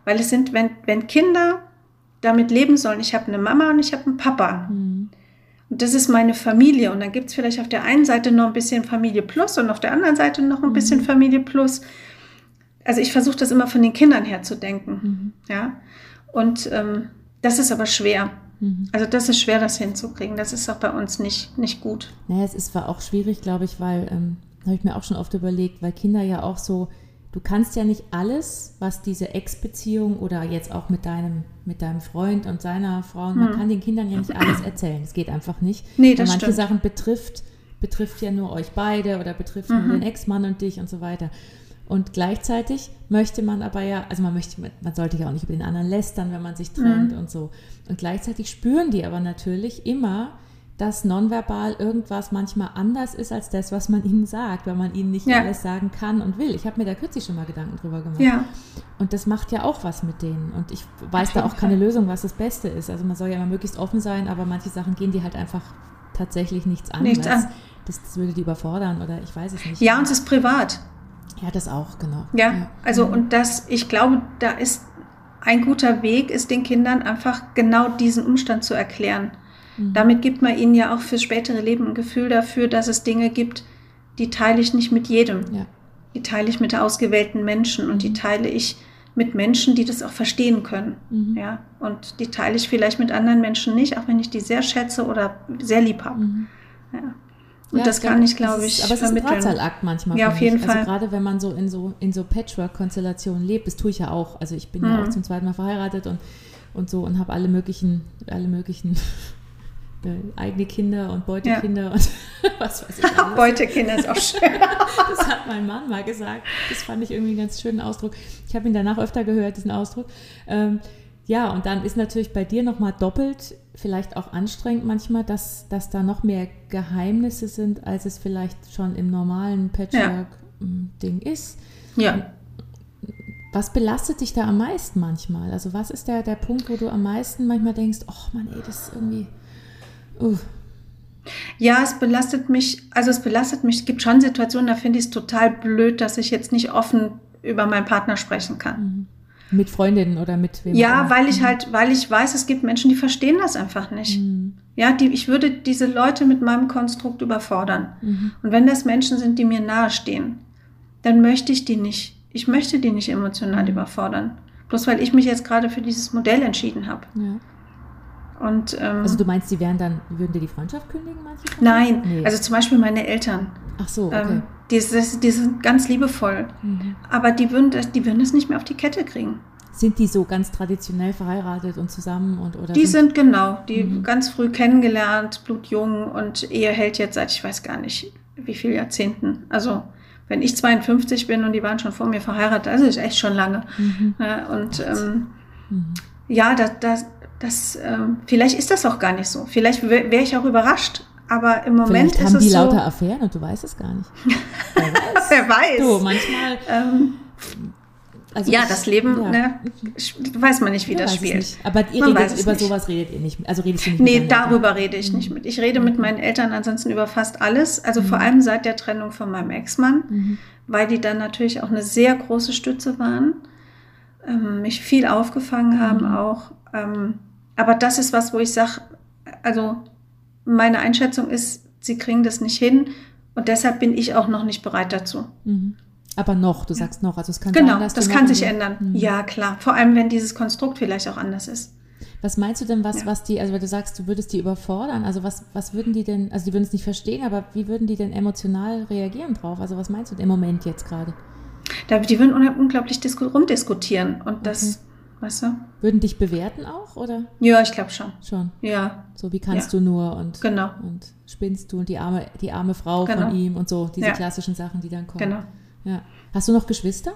Weil es sind, wenn, wenn Kinder damit leben sollen, ich habe eine Mama und ich habe einen Papa. Mhm. Das ist meine Familie. Und dann gibt es vielleicht auf der einen Seite noch ein bisschen Familie Plus und auf der anderen Seite noch ein mhm. bisschen Familie Plus. Also ich versuche das immer von den Kindern her zu denken. Mhm. Ja. Und ähm, das ist aber schwer. Mhm. Also das ist schwer, das hinzukriegen. Das ist auch bei uns nicht, nicht gut. Naja, es ist, war auch schwierig, glaube ich, weil, ähm, habe ich mir auch schon oft überlegt, weil Kinder ja auch so du kannst ja nicht alles, was diese Ex-Beziehung oder jetzt auch mit deinem, mit deinem Freund und seiner Frau, hm. man kann den Kindern ja nicht alles erzählen. Es geht einfach nicht. Nee, das manche stimmt. Sachen betrifft, betrifft ja nur euch beide oder betrifft mhm. nur den Ex-Mann und dich und so weiter. Und gleichzeitig möchte man aber ja, also man möchte, man sollte ja auch nicht über den anderen lästern, wenn man sich trennt mhm. und so. Und gleichzeitig spüren die aber natürlich immer, dass nonverbal irgendwas manchmal anders ist als das, was man ihnen sagt, weil man ihnen nicht ja. alles sagen kann und will. Ich habe mir da kürzlich schon mal Gedanken drüber gemacht. Ja. Und das macht ja auch was mit denen. Und ich weiß da auch keine Lösung, was das Beste ist. Also man soll ja immer möglichst offen sein, aber manche Sachen gehen die halt einfach tatsächlich nichts an. Nichts an. Das, das, würde die überfordern oder ich weiß es nicht. Ja, und es ist privat. Ja, das auch, genau. Ja, ja. also und das, ich glaube, da ist ein guter Weg, ist den Kindern einfach genau diesen Umstand zu erklären. Mhm. Damit gibt man ihnen ja auch fürs spätere Leben ein Gefühl dafür, dass es Dinge gibt, die teile ich nicht mit jedem. Ja. Die teile ich mit ausgewählten Menschen und die mhm. teile ich mit Menschen, die das auch verstehen können. Mhm. Ja, und die teile ich vielleicht mit anderen Menschen nicht, auch wenn ich die sehr schätze oder sehr lieb habe. Mhm. Ja. Und ja, das kann ich, glaube ich, aber es ist ein Drahtseilakt manchmal. Ja, auf jeden mich. Also Fall. Also gerade wenn man so in so, in so Patchwork-Konstellationen lebt, das tue ich ja auch. Also ich bin mhm. ja auch zum zweiten Mal verheiratet und, und so und habe alle möglichen alle möglichen eigene Kinder und Beutekinder ja. und was weiß ich. Alles. Beutekinder ist auch schön. das hat mein Mann mal gesagt. Das fand ich irgendwie einen ganz schönen Ausdruck. Ich habe ihn danach öfter gehört, diesen Ausdruck. Ähm, ja, und dann ist natürlich bei dir nochmal doppelt, vielleicht auch anstrengend manchmal, dass, dass da noch mehr Geheimnisse sind, als es vielleicht schon im normalen Patchwork-Ding ja. ist. Ja. Was belastet dich da am meisten manchmal? Also was ist der, der Punkt, wo du am meisten manchmal denkst, oh Mann, ey, das ist irgendwie... Uh. Ja, es belastet mich, also es belastet mich, es gibt schon Situationen, da finde ich es total blöd, dass ich jetzt nicht offen über meinen Partner sprechen kann. Mhm. Mit Freundinnen oder mit wem? Ja, weil ich mhm. halt, weil ich weiß, es gibt Menschen, die verstehen das einfach nicht. Mhm. Ja, die, ich würde diese Leute mit meinem Konstrukt überfordern. Mhm. Und wenn das Menschen sind, die mir nahestehen, dann möchte ich die nicht. Ich möchte die nicht emotional überfordern. Bloß weil ich mich jetzt gerade für dieses Modell entschieden habe. Ja. Und, ähm, also du meinst, die wären dann, würden dir die Freundschaft kündigen, manche? Nein, nee. also zum Beispiel meine Eltern. Ach so, okay. Ähm, die, die, sind ganz liebevoll. Mhm. Aber die würden, das, die würden das nicht mehr auf die Kette kriegen. Sind die so ganz traditionell verheiratet und zusammen und oder? Die sind, sind genau, die mhm. ganz früh kennengelernt, blutjung und Ehe hält jetzt seit ich weiß gar nicht wie viele Jahrzehnten. Also wenn ich 52 bin und die waren schon vor mir verheiratet, also ist echt schon lange. Mhm. Ja, und ähm, mhm. ja, das, das, das ähm, vielleicht ist das auch gar nicht so. Vielleicht wäre ich auch überrascht, aber im Moment Vielleicht ist haben die so, lauter Affären und du weißt es gar nicht. Wer weiß. Wer weiß. Du, manchmal. Ähm, also ja, ich, das Leben, ja. ne, weiß man nicht, wie ja, das spielt. Aber ihr redet, über nicht. sowas redet ihr nicht. Also redest du nicht Nee, darüber Eltern? rede ich mhm. nicht mit. Ich rede mit meinen Eltern ansonsten über fast alles. Also mhm. vor allem seit der Trennung von meinem Ex-Mann, mhm. weil die dann natürlich auch eine sehr große Stütze waren, ähm, mich viel aufgefangen haben mhm. auch. Ähm, aber das ist was, wo ich sage, also meine Einschätzung ist, sie kriegen das nicht hin und deshalb bin ich auch noch nicht bereit dazu. Mhm. Aber noch, du sagst noch, also es kann genau, sein, das kann sich ändern. Mhm. Ja, klar. Vor allem, wenn dieses Konstrukt vielleicht auch anders ist. Was meinst du denn, was, ja. was die, also wenn du sagst, du würdest die überfordern, also was, was würden die denn, also die würden es nicht verstehen, aber wie würden die denn emotional reagieren drauf? Also was meinst du denn im Moment jetzt gerade? Die würden unglaublich rumdiskutieren und das Weißt du? Würden dich bewerten auch, oder? Ja, ich glaube schon. Schon. Ja. So, wie kannst ja. du nur und, genau. und spinnst du und die arme, die arme Frau genau. von ihm und so, diese ja. klassischen Sachen, die dann kommen. Genau. Ja. Hast du noch Geschwister?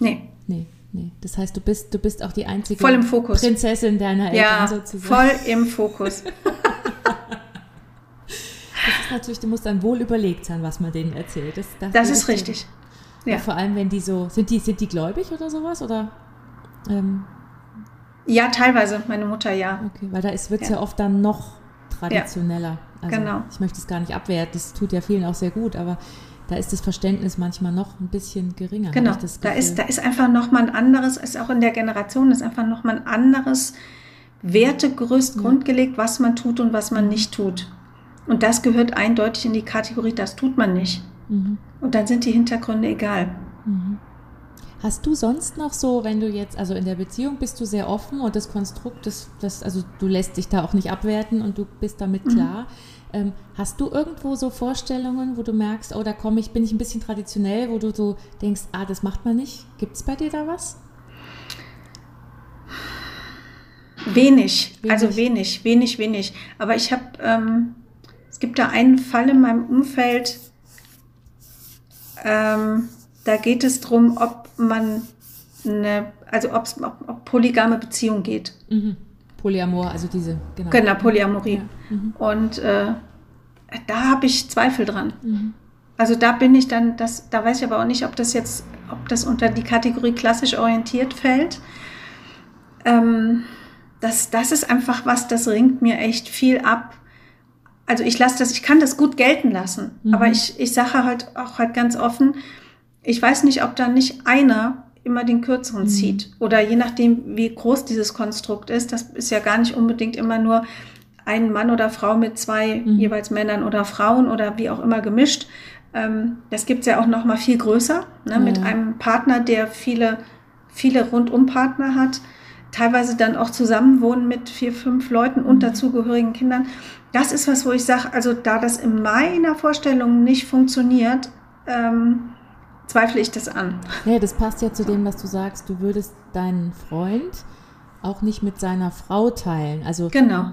Nee. Nee. Nee, das heißt, du bist, du bist auch die einzige voll im Fokus. Prinzessin deiner Eltern ja, sozusagen. Voll im Fokus. das ist natürlich, du musst dann wohl überlegt sein, was man denen erzählt. Das, das, das ist richtig. Ja. Vor allem, wenn die so, sind die, sind die gläubig oder sowas? Oder? Ähm, ja, teilweise, meine Mutter ja. Okay, weil da wird es ja. ja. oft dann noch traditioneller. Also, genau. Ich möchte es gar nicht abwerten, das tut ja vielen auch sehr gut, aber da ist das Verständnis manchmal noch ein bisschen geringer. Genau, da ist, da ist einfach nochmal ein anderes, ist auch in der Generation, ist einfach nochmal ein anderes Wertegerüst ja. grundgelegt, was man tut und was man nicht tut. Und das gehört eindeutig in die Kategorie, das tut man nicht. Mhm. Und dann sind die Hintergründe egal. Mhm. Hast du sonst noch so, wenn du jetzt, also in der Beziehung bist du sehr offen und das Konstrukt, das, das also du lässt dich da auch nicht abwerten und du bist damit mhm. klar. Ähm, hast du irgendwo so Vorstellungen, wo du merkst, oh, da komme ich, bin ich ein bisschen traditionell, wo du so denkst, ah, das macht man nicht? Gibt es bei dir da was? Wenig, wenig, also wenig, wenig, wenig. Aber ich habe, ähm, es gibt da einen Fall in meinem Umfeld, ähm, da geht es darum, ob man eine, also ob's, ob, ob polygame Beziehung geht. Mhm. Polyamor, also diese, genau. Genau, Polyamorie. Ja. Mhm. Und äh, da habe ich Zweifel dran. Mhm. Also da bin ich dann, das, da weiß ich aber auch nicht, ob das jetzt, ob das unter die Kategorie klassisch orientiert fällt. Ähm, das, das ist einfach was, das ringt mir echt viel ab. Also ich lasse das, ich kann das gut gelten lassen, mhm. aber ich, ich sage halt auch halt ganz offen, ich weiß nicht, ob da nicht einer immer den kürzeren mhm. zieht. Oder je nachdem, wie groß dieses Konstrukt ist, das ist ja gar nicht unbedingt immer nur ein Mann oder Frau mit zwei mhm. jeweils Männern oder Frauen oder wie auch immer gemischt. Ähm, das gibt's ja auch noch mal viel größer, ne, ja. mit einem Partner, der viele, viele Rundumpartner hat, teilweise dann auch zusammenwohnen mit vier, fünf Leuten und mhm. dazugehörigen Kindern. Das ist was, wo ich sage, also da das in meiner Vorstellung nicht funktioniert, ähm, zweifle ich das an. Ja, das passt ja zu dem, was du sagst. Du würdest deinen Freund auch nicht mit seiner Frau teilen. Also genau.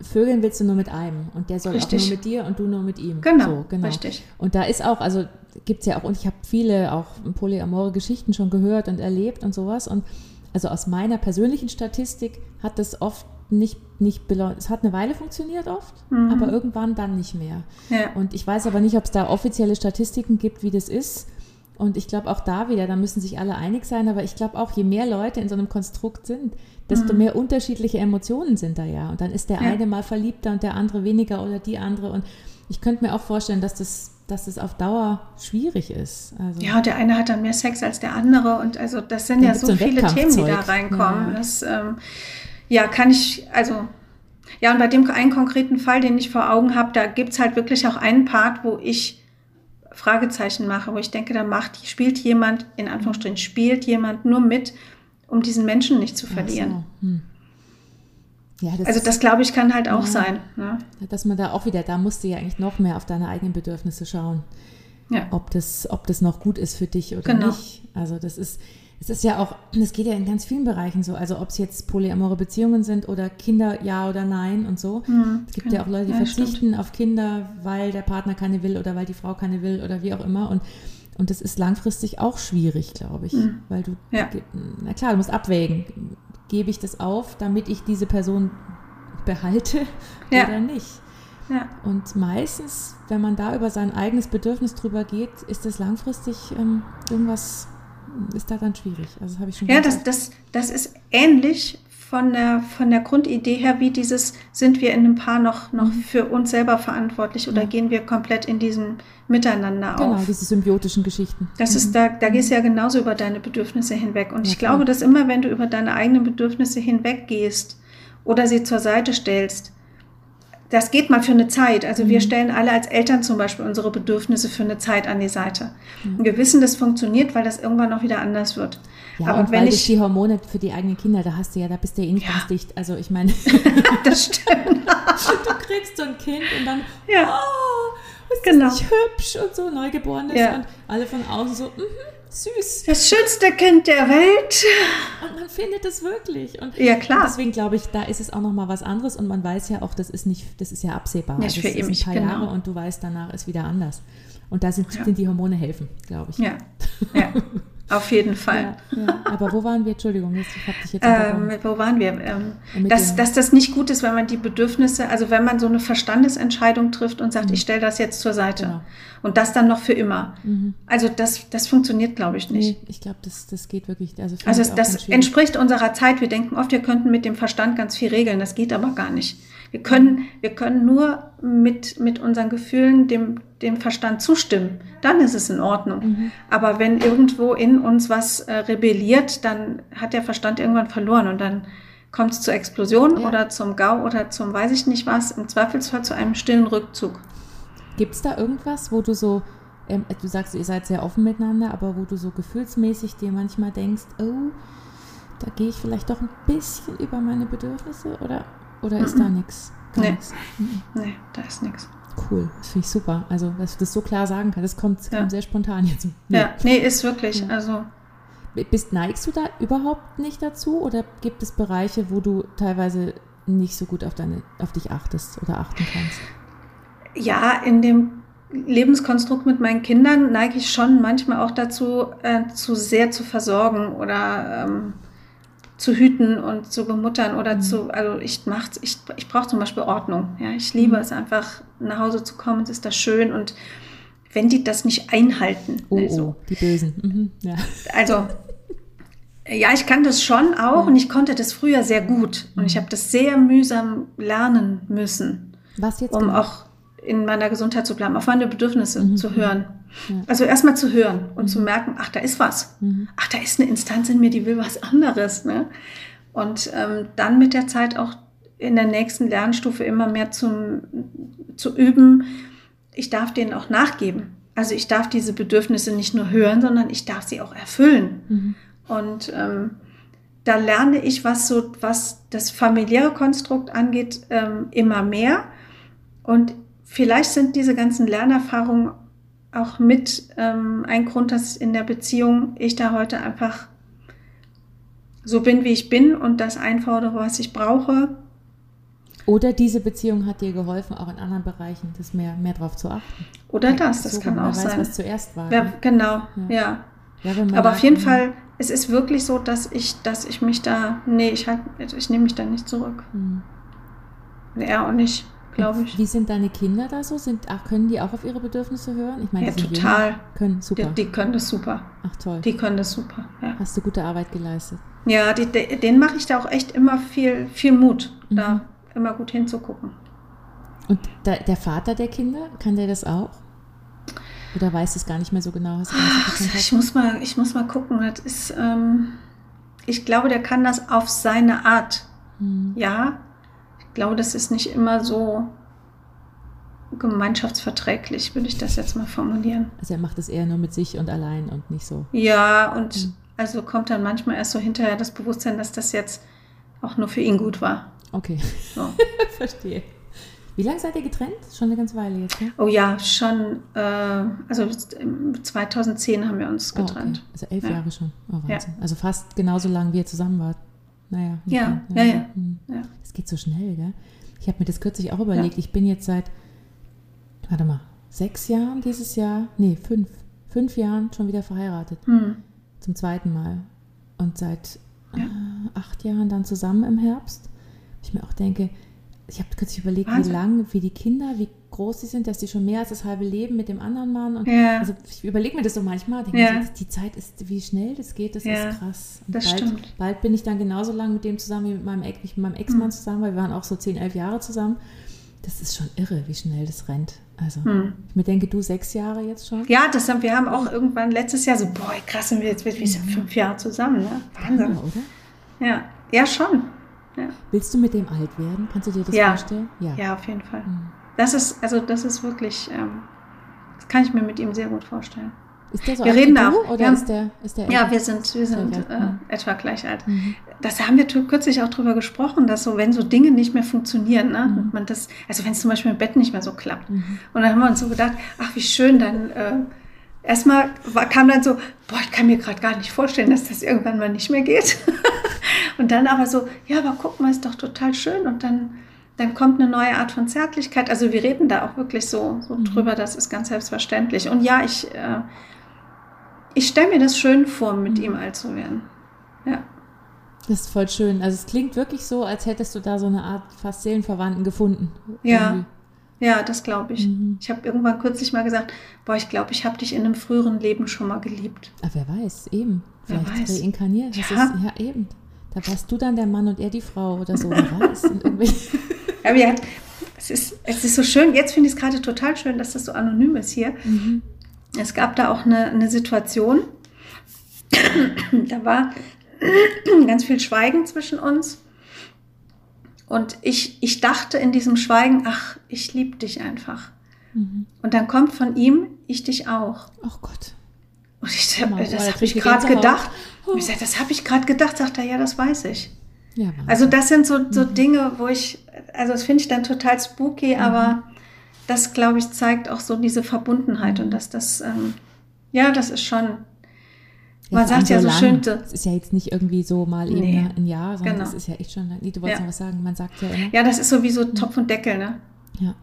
Vögeln willst du nur mit einem und der soll Richtig. auch nur mit dir und du nur mit ihm. Genau, so, genau. Richtig. Und da ist auch, also gibt es ja auch, und ich habe viele auch polyamore Geschichten schon gehört und erlebt und sowas. Und also aus meiner persönlichen Statistik hat das oft nicht, nicht es hat eine Weile funktioniert oft, mhm. aber irgendwann dann nicht mehr. Ja. Und ich weiß aber nicht, ob es da offizielle Statistiken gibt, wie das ist. Und ich glaube auch da wieder, da müssen sich alle einig sein, aber ich glaube auch, je mehr Leute in so einem Konstrukt sind, desto mhm. mehr unterschiedliche Emotionen sind da ja. Und dann ist der ja. eine mal verliebter und der andere weniger oder die andere. Und ich könnte mir auch vorstellen, dass das, dass das auf Dauer schwierig ist. Also ja, der eine hat dann mehr Sex als der andere. Und also das sind ja so, so viele Themen, die da reinkommen. Ja. Das, ähm, ja, kann ich, also ja, und bei dem einen konkreten Fall, den ich vor Augen habe, da gibt es halt wirklich auch einen Part, wo ich Fragezeichen mache, wo ich denke, da macht, spielt jemand, in Anführungsstrichen, spielt jemand nur mit, um diesen Menschen nicht zu verlieren. So. Hm. Ja, das also das glaube ich kann halt auch ja, sein. Ne? Dass man da auch wieder, da musst du ja eigentlich noch mehr auf deine eigenen Bedürfnisse schauen. Ja. Ob, das, ob das noch gut ist für dich oder genau. nicht. Also das ist, es ist ja auch, das geht ja in ganz vielen Bereichen so. Also ob es jetzt polyamore Beziehungen sind oder Kinder ja oder nein und so. Mhm, es gibt genau. ja auch Leute, die ja, verzichten stimmt. auf Kinder, weil der Partner keine will oder weil die Frau keine will oder wie auch immer. Und, und das ist langfristig auch schwierig, glaube ich. Mhm. Weil du, ja. na klar, du musst abwägen. Gebe ich das auf, damit ich diese Person behalte ja. oder nicht? Ja. Und meistens, wenn man da über sein eigenes Bedürfnis drüber geht, ist das langfristig ähm, irgendwas ist da dann schwierig. Also habe ich schon ja, das, das, das ist ähnlich von der, von der Grundidee her, wie dieses, sind wir in einem Paar noch, noch mhm. für uns selber verantwortlich oder ja. gehen wir komplett in diesem Miteinander genau, auf? Genau, diese symbiotischen Geschichten. Das mhm. ist, da, da gehst du ja genauso über deine Bedürfnisse hinweg. Und ja, ich glaube, dass immer, wenn du über deine eigenen Bedürfnisse hinweg gehst oder sie zur Seite stellst, das geht mal für eine Zeit. Also mhm. wir stellen alle als Eltern zum Beispiel unsere Bedürfnisse für eine Zeit an die Seite. Mhm. Und wir wissen, das funktioniert, weil das irgendwann auch wieder anders wird. Ja, Aber und wenn ich die Hormone für die eigenen Kinder, da hast du ja, da bist du ja eh nicht ja. ganz dicht. Also ich meine, das stimmt. du kriegst so ein Kind und dann, ja. oh, ist genau. das nicht hübsch und so neugeborenes ja. und alle von außen so, mhm süß. Das schönste Kind der Welt. Und man findet es wirklich. Und ja, klar. deswegen glaube ich, da ist es auch nochmal was anderes und man weiß ja auch, das ist nicht, das ist ja absehbar. Für das ist ein paar genau. Jahre und du weißt, danach ist wieder anders. Und da sind, ja. sind die Hormone helfen, glaube ich. Ja. ja. Auf jeden Fall. Ja, ja. Aber wo waren wir? Entschuldigung, ich habe dich jetzt ähm, Wo waren wir? Ähm, dass, dass das nicht gut ist, wenn man die Bedürfnisse, also wenn man so eine Verstandesentscheidung trifft und sagt, mhm. ich stelle das jetzt zur Seite. Genau. Und das dann noch für immer. Mhm. Also das, das funktioniert, glaube ich, nicht. Nee, ich glaube, das, das geht wirklich. Also, also das entspricht unserer Zeit. Wir denken oft, wir könnten mit dem Verstand ganz viel regeln. Das geht aber gar nicht. Wir können, wir können nur mit, mit unseren Gefühlen dem, dem Verstand zustimmen. Dann ist es in Ordnung. Mhm. Aber wenn irgendwo in uns was äh, rebelliert, dann hat der Verstand irgendwann verloren und dann kommt es zur Explosion ja. oder zum GAU oder zum weiß ich nicht was, im Zweifelsfall zu einem stillen Rückzug. Gibt es da irgendwas, wo du so, ähm, du sagst, ihr seid sehr offen miteinander, aber wo du so gefühlsmäßig dir manchmal denkst, oh, da gehe ich vielleicht doch ein bisschen über meine Bedürfnisse oder oder ist da nichts? Nee. Nix? nee, da ist nichts. Cool, das finde ich super. Also, dass du das so klar sagen kannst, das kommt, ja. kommt sehr spontan jetzt. Nee. Ja, nee, ist wirklich. Ja. Also. Bist, neigst du da überhaupt nicht dazu oder gibt es Bereiche, wo du teilweise nicht so gut auf, deine, auf dich achtest oder achten kannst? Ja, in dem Lebenskonstrukt mit meinen Kindern neige ich schon manchmal auch dazu, äh, zu sehr zu versorgen oder ähm, zu hüten und zu bemuttern oder mhm. zu, also ich mach's, ich, ich brauche zum Beispiel Ordnung. Ja, ich liebe mhm. es einfach, nach Hause zu kommen, es ist das schön und wenn die das nicht einhalten. Oh, also, oh die Bösen. Mhm, ja. Also, ja, ich kann das schon auch ja. und ich konnte das früher sehr gut und ich mhm. habe das sehr mühsam lernen müssen. Was jetzt? Um genau? auch in meiner Gesundheit zu bleiben, auf meine Bedürfnisse mhm. zu hören. Ja. Also erstmal zu hören und mhm. zu merken, ach, da ist was. Mhm. Ach, da ist eine Instanz in mir, die will was anderes. Ne? Und ähm, dann mit der Zeit auch in der nächsten Lernstufe immer mehr zum, zu üben, ich darf denen auch nachgeben. Also ich darf diese Bedürfnisse nicht nur hören, sondern ich darf sie auch erfüllen. Mhm. Und ähm, da lerne ich, was so, was das familiäre Konstrukt angeht, ähm, immer mehr. Und vielleicht sind diese ganzen Lernerfahrungen auch mit ähm, ein Grund, dass in der Beziehung ich da heute einfach so bin, wie ich bin und das einfordere, was ich brauche. Oder diese Beziehung hat dir geholfen, auch in anderen Bereichen das mehr, mehr drauf zu achten. Oder das, das so, kann auch weiß, sein. was zuerst war. Ja, ne? genau, ja. ja. ja Aber auf jeden Fall, es ist wirklich so, dass ich, dass ich mich da, nee, ich halt, ich nehme mich da nicht zurück. Mhm. Er auch nicht glaube ich. Wie sind deine Kinder da so? Sind, ach, können die auch auf ihre Bedürfnisse hören? Ich meine, ja, total. Jünger, können super. Die, die, können das super. Ach toll. Die können das super. Ja. Hast du gute Arbeit geleistet? Ja, die, denen mache ich da auch echt immer viel, viel Mut, mhm. da immer gut hinzugucken. Und da, der Vater der Kinder, kann der das auch? Oder weiß es gar nicht mehr so genau? Hast Ach, ich, muss mal, ich muss mal gucken. Das ist, ähm, ich glaube, der kann das auf seine Art. Mhm. Ja, glaube, das ist nicht immer so gemeinschaftsverträglich, würde ich das jetzt mal formulieren. Also er macht es eher nur mit sich und allein und nicht so. Ja, und mhm. also kommt dann manchmal erst so hinterher das Bewusstsein, dass das jetzt auch nur für ihn gut war. Okay. So. Verstehe. Wie lange seid ihr getrennt? Schon eine ganze Weile jetzt, ne? Oh ja, schon, äh, also 2010 haben wir uns getrennt. Oh, okay. Also elf ja. Jahre schon. Oh, Wahnsinn. Ja. Also fast genauso lange, wie ihr zusammen wart. Naja. Ja, ja, ja. ja. Hm. Geht so schnell, gell? Ich habe mir das kürzlich auch überlegt. Ja. Ich bin jetzt seit, warte mal, sechs Jahren dieses Jahr, nee, fünf, fünf Jahren schon wieder verheiratet. Hm. Zum zweiten Mal. Und seit ja. äh, acht Jahren dann zusammen im Herbst. Ich mir auch denke, ich habe kürzlich überlegt, Wahnsinn. wie lang, wie die Kinder, wie groß sie sind, dass die schon mehr als das halbe Leben mit dem anderen Mann. Und ja. Also ich überlege mir das so manchmal, denke ja. ich, die Zeit ist, wie schnell das geht, das ja, ist krass. Und das bald, stimmt. Bald bin ich dann genauso lange mit dem zusammen wie mit meinem, mit meinem Ex-Mann mhm. zusammen, weil wir waren auch so zehn, elf Jahre zusammen. Das ist schon irre, wie schnell das rennt. Also mhm. ich mir denke, du sechs Jahre jetzt schon? Ja, das haben, wir haben auch irgendwann letztes Jahr so, boah, krass, sind wir jetzt wir sind mhm. fünf Jahre zusammen, ne? Wahnsinn. Ja, oder? Ja, ja schon. Ja. Willst du mit dem alt werden? Kannst du dir das ja. vorstellen? Ja. ja, auf jeden Fall. Mhm. Das ist, also das ist wirklich, ähm, das kann ich mir mit ihm sehr gut vorstellen. Ist der so wir alt reden auch, oder ist der, ist der Ja, wir sind, wir sind äh, mhm. etwa gleich alt. Mhm. Das haben wir kürzlich auch drüber gesprochen, dass so, wenn so Dinge nicht mehr funktionieren, ne, mhm. man das, also wenn es zum Beispiel im Bett nicht mehr so klappt. Mhm. Und dann haben wir uns so gedacht, ach, wie schön, dann äh, erstmal war, kam dann so, boah, ich kann mir gerade gar nicht vorstellen, dass das irgendwann mal nicht mehr geht. und dann aber so, ja, aber guck mal, ist doch total schön. Und dann, dann kommt eine neue Art von Zärtlichkeit. Also wir reden da auch wirklich so, so mhm. drüber, das ist ganz selbstverständlich. Und ja, ich, äh, ich stelle mir das schön vor, mit mhm. ihm alt zu werden. Ja. Das ist voll schön. Also es klingt wirklich so, als hättest du da so eine Art fast Seelenverwandten gefunden. Ja. Irgendwie. Ja, das glaube ich. Mhm. Ich habe irgendwann kürzlich mal gesagt, boah, ich glaube, ich habe dich in einem früheren Leben schon mal geliebt. Ah, wer weiß, eben. Vielleicht wer weiß. reinkarniert. Ja. Ist, ja, eben. Da warst du dann der Mann und er die Frau oder so, weiß. ja, ja, es, ist, es ist so schön, jetzt finde ich es gerade total schön, dass das so anonym ist hier. Mhm. Es gab da auch eine, eine Situation, da war ganz viel Schweigen zwischen uns. Und ich, ich dachte in diesem Schweigen, ach, ich liebe dich einfach. Mhm. Und dann kommt von ihm, ich dich auch. Oh Gott. Und ich, genau, das habe ich gerade gedacht. Und ich sage, das habe ich gerade gedacht. Sagt er, ja, das weiß ich. Ja, also das sind so, so mhm. Dinge, wo ich, also das finde ich dann total spooky, mhm. aber das, glaube ich, zeigt auch so diese Verbundenheit und dass das, ähm, ja, das ist schon, man ja, sagt ja so, so schön. Es ist ja jetzt nicht irgendwie so mal eben nee, ein Jahr, sondern genau. das ist ja echt schon, nee, du wolltest ja. noch was sagen, man sagt ja immer. Ja, das ist sowieso Topf und Deckel, ne? Ja.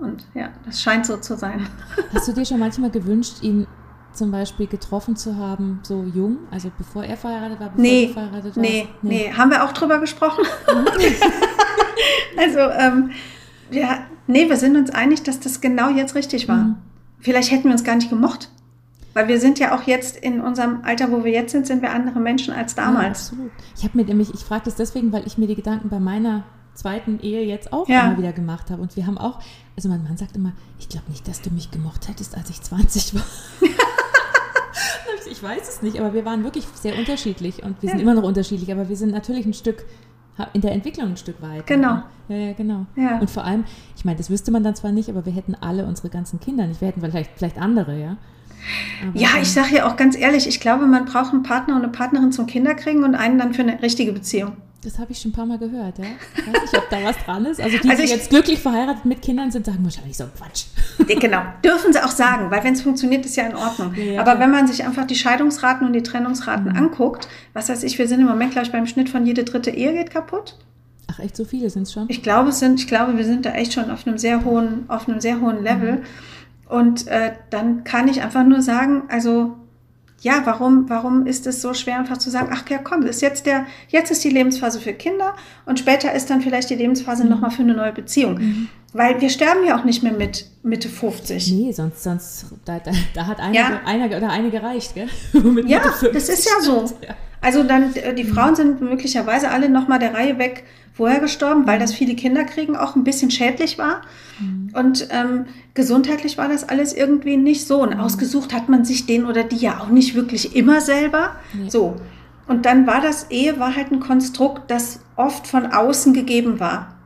Und ja, das scheint so zu sein. Hast du dir schon manchmal gewünscht, ihn zum Beispiel getroffen zu haben, so jung, also bevor er verheiratet war, bevor nee, du verheiratet warst? Nee, nee, nee. Haben wir auch drüber gesprochen? also, ähm, ja, nee, wir sind uns einig, dass das genau jetzt richtig war. Mhm. Vielleicht hätten wir uns gar nicht gemocht. Weil wir sind ja auch jetzt in unserem Alter, wo wir jetzt sind, sind wir andere Menschen als damals. Ja, absolut. Ich habe mir nämlich, ich frage das deswegen, weil ich mir die Gedanken bei meiner zweiten Ehe jetzt auch ja. immer wieder gemacht habe. Und wir haben auch, also mein Mann sagt immer, ich glaube nicht, dass du mich gemocht hättest, als ich 20 war. ich weiß es nicht, aber wir waren wirklich sehr unterschiedlich und wir ja. sind immer noch unterschiedlich, aber wir sind natürlich ein Stück in der Entwicklung ein Stück weiter. Genau. Ja, ja, genau. Ja. Und vor allem, ich meine, das wüsste man dann zwar nicht, aber wir hätten alle unsere ganzen Kinder nicht. Wir hätten vielleicht, vielleicht andere, ja. Aber ja, ich sage ja auch ganz ehrlich, ich glaube, man braucht einen Partner und eine Partnerin zum Kinderkriegen und einen dann für eine richtige Beziehung. Das habe ich schon ein paar Mal gehört, ja. Ich weiß nicht, ob da was dran ist. Also die, also die jetzt glücklich verheiratet mit Kindern sind, sagen wahrscheinlich so Quatsch. Genau, dürfen sie auch sagen, weil wenn es funktioniert, ist ja in Ordnung. Ja, Aber wenn man sich einfach die Scheidungsraten und die Trennungsraten mhm. anguckt, was weiß ich, wir sind im Moment, glaube ich, beim Schnitt von jede dritte Ehe geht kaputt. Ach, echt so viele sind es schon? Ich glaube, sind, ich glaube, wir sind da echt schon auf einem sehr hohen, auf einem sehr hohen Level. Mhm. Und äh, dann kann ich einfach nur sagen, also ja, warum, warum ist es so schwer, einfach zu sagen, ach ja, komm, ist jetzt der, jetzt ist die Lebensphase für Kinder und später ist dann vielleicht die Lebensphase mhm. nochmal für eine neue Beziehung. Mhm. Weil wir sterben ja auch nicht mehr mit Mitte 50. Nee, sonst, sonst da, da, da hat einer, ja. einer oder eine gereicht, gell? ja, das ist ja so. Ja. Also dann, äh, die Frauen sind möglicherweise alle nochmal der Reihe weg vorher gestorben, weil das viele Kinder kriegen auch ein bisschen schädlich war. Mhm. Und ähm, gesundheitlich war das alles irgendwie nicht so. Und mhm. ausgesucht hat man sich den oder die ja auch nicht wirklich immer selber. Nee. So. Und dann war das Ehe war halt ein Konstrukt, das oft von außen gegeben war.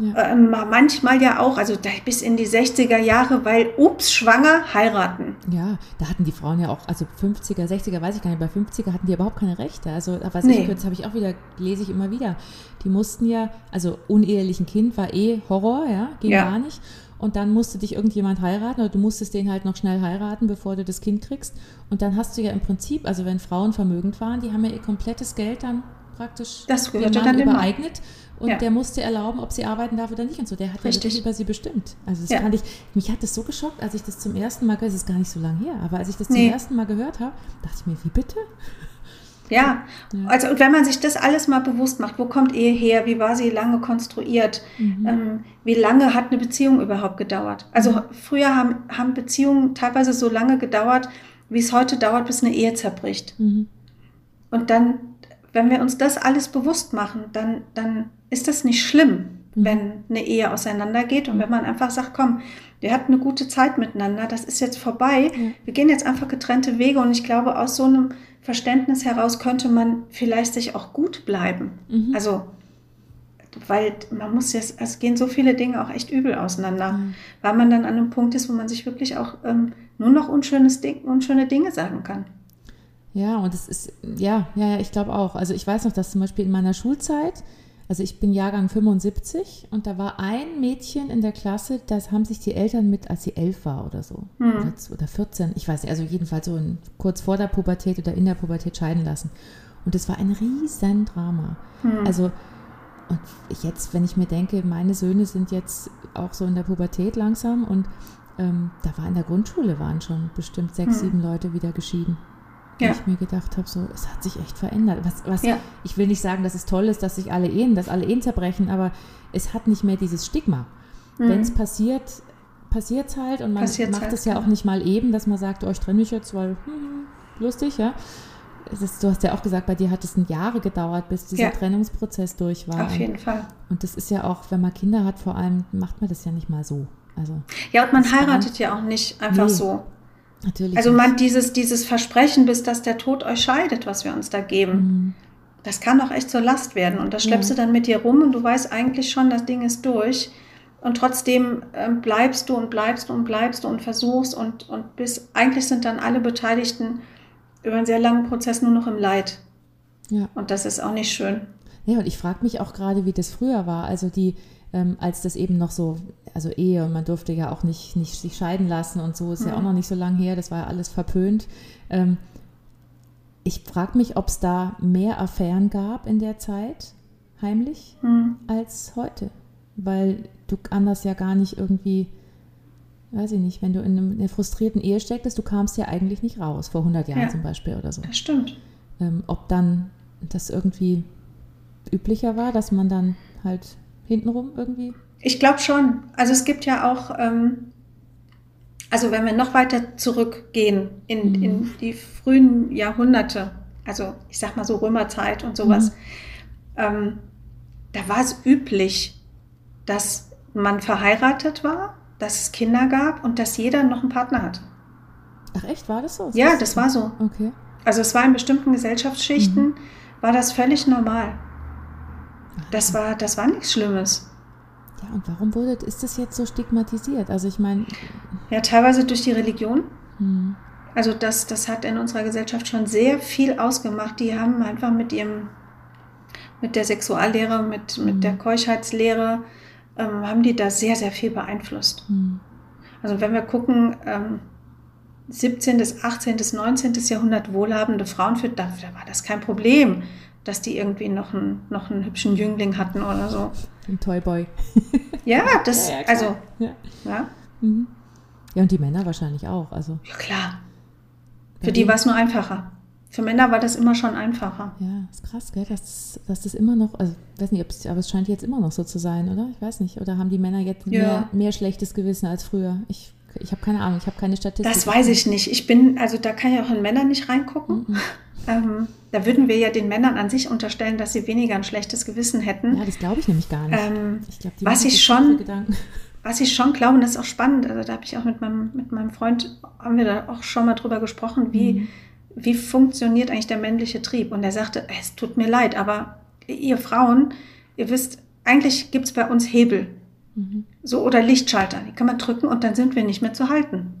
Ja. Ähm, manchmal ja auch, also bis in die 60er Jahre, weil, ups, schwanger, heiraten. Ja, da hatten die Frauen ja auch, also 50er, 60er, weiß ich gar nicht, bei 50er hatten die überhaupt keine Rechte. Also, was nee. ich das habe ich auch wieder, lese ich immer wieder. Die mussten ja, also unehelichen Kind war eh Horror, ja, ging ja. gar nicht. Und dann musste dich irgendjemand heiraten oder du musstest den halt noch schnell heiraten, bevor du das Kind kriegst. Und dann hast du ja im Prinzip, also wenn Frauen vermögend waren, die haben ja ihr komplettes Geld dann praktisch das Mann dann übereignet. Und ja. der musste erlauben, ob sie arbeiten darf oder nicht und so. Der hat Richtig. ja über sie bestimmt. Also das ja. fand ich, mich hat das so geschockt, als ich das zum ersten Mal, es ist gar nicht so lange her, aber als ich das nee. zum ersten Mal gehört habe, dachte ich mir, wie bitte? Ja, ja. also und wenn man sich das alles mal bewusst macht, wo kommt Ehe her, wie war sie lange konstruiert, mhm. ähm, wie lange hat eine Beziehung überhaupt gedauert? Also mhm. früher haben, haben Beziehungen teilweise so lange gedauert, wie es heute dauert, bis eine Ehe zerbricht. Mhm. Und dann, wenn wir uns das alles bewusst machen, dann, dann ist das nicht schlimm, mhm. wenn eine Ehe auseinandergeht und wenn man einfach sagt, komm, wir hatten eine gute Zeit miteinander, das ist jetzt vorbei, wir gehen jetzt einfach getrennte Wege und ich glaube, aus so einem Verständnis heraus könnte man vielleicht sich auch gut bleiben. Mhm. Also, weil man muss jetzt, es gehen so viele Dinge auch echt übel auseinander, mhm. weil man dann an einem Punkt ist, wo man sich wirklich auch ähm, nur noch unschönes Ding, unschöne Dinge sagen kann. Ja, und es ist, ja, ja, ich glaube auch. Also ich weiß noch, dass zum Beispiel in meiner Schulzeit, also ich bin Jahrgang 75 und da war ein Mädchen in der Klasse, das haben sich die Eltern mit, als sie elf war oder so, hm. oder, oder 14, ich weiß nicht, also jedenfalls so in, kurz vor der Pubertät oder in der Pubertät scheiden lassen. Und es war ein riesen Drama. Hm. Also und jetzt, wenn ich mir denke, meine Söhne sind jetzt auch so in der Pubertät langsam und ähm, da war in der Grundschule waren schon bestimmt sechs, hm. sieben Leute wieder geschieden ja. ich mir gedacht habe, so, es hat sich echt verändert. Was, was ja. ich will nicht sagen, dass es toll ist, dass sich alle Ehen, dass alle Ehen zerbrechen, aber es hat nicht mehr dieses Stigma. Mhm. Wenn es passiert, passiert es halt und man Passiert's macht es halt, ja auch nicht mal eben, dass man sagt, oh, ich trenne mich jetzt, weil hm, lustig, ja. Ist, du hast ja auch gesagt, bei dir hat es Jahre gedauert, bis dieser ja. Trennungsprozess durch war. Auf jeden Fall. Und das ist ja auch, wenn man Kinder hat, vor allem macht man das ja nicht mal so. Also, ja, und man heiratet ja auch nicht einfach nee. so. Natürlich. Also man dieses, dieses Versprechen, bis dass der Tod euch scheidet, was wir uns da geben, mhm. das kann doch echt zur Last werden. Und das schleppst ja. du dann mit dir rum und du weißt eigentlich schon, das Ding ist durch. Und trotzdem äh, bleibst du und bleibst du und bleibst du und versuchst und, und bis eigentlich sind dann alle Beteiligten über einen sehr langen Prozess nur noch im Leid. Ja. Und das ist auch nicht schön. Ja, und ich frage mich auch gerade, wie das früher war. Also die, ähm, als das eben noch so, also Ehe und man durfte ja auch nicht, nicht sich scheiden lassen und so, ist mhm. ja auch noch nicht so lange her, das war ja alles verpönt. Ähm, ich frage mich, ob es da mehr Affären gab in der Zeit, heimlich, mhm. als heute. Weil du anders ja gar nicht irgendwie, weiß ich nicht, wenn du in, einem, in einer frustrierten Ehe stecktest, du kamst ja eigentlich nicht raus, vor 100 Jahren ja, zum Beispiel oder so. Das stimmt. Ähm, ob dann das irgendwie üblicher war, dass man dann halt hintenrum irgendwie? Ich glaube schon. Also es gibt ja auch, ähm, also wenn wir noch weiter zurückgehen in, mhm. in die frühen Jahrhunderte, also ich sag mal so Römerzeit und sowas, mhm. ähm, da war es üblich, dass man verheiratet war, dass es Kinder gab und dass jeder noch einen Partner hatte. Ach echt, war das so? Das ja, das war so. Okay. Also es war in bestimmten Gesellschaftsschichten, mhm. war das völlig normal. Das war, das war nichts Schlimmes. Ja, und warum wurde, ist das jetzt so stigmatisiert? Also ich meine. Ja, teilweise durch die Religion. Hm. Also das, das hat in unserer Gesellschaft schon sehr viel ausgemacht. Die haben einfach mit ihrem mit der Sexuallehre, mit, mit mhm. der Keuschheitslehre, ähm, haben die da sehr, sehr viel beeinflusst. Mhm. Also wenn wir gucken, ähm, 17. bis 18. bis 19. Jahrhundert wohlhabende Frauen für, da, da war das kein Problem, dass die irgendwie noch einen, noch einen hübschen Jüngling hatten oder so. Ein Toyboy. ja, das, ja, ja, also, ja. Ja. Mhm. ja, und die Männer wahrscheinlich auch. Also. Ja, klar. Für die war es nur einfacher. Für Männer war das immer schon einfacher. Ja, ist krass, gell? Dass, dass das immer noch, also ich weiß nicht, aber es scheint jetzt immer noch so zu sein, oder? Ich weiß nicht. Oder haben die Männer jetzt ja. mehr, mehr schlechtes Gewissen als früher? Ich, ich habe keine Ahnung, ich habe keine Statistik. Das weiß ich nicht. Ich bin, also da kann ich auch in Männer nicht reingucken. Mhm. Ähm, da würden wir ja den Männern an sich unterstellen, dass sie weniger ein schlechtes Gewissen hätten. Ja, das glaube ich nämlich gar nicht. Ähm, ich glaub, was ich schon, was ich schon glaube, und das ist auch spannend, also da habe ich auch mit meinem, mit meinem Freund, haben wir da auch schon mal drüber gesprochen, wie mhm wie funktioniert eigentlich der männliche Trieb? Und er sagte, es tut mir leid, aber ihr Frauen, ihr wisst, eigentlich gibt es bei uns Hebel. Mhm. So oder Lichtschalter, die kann man drücken und dann sind wir nicht mehr zu halten.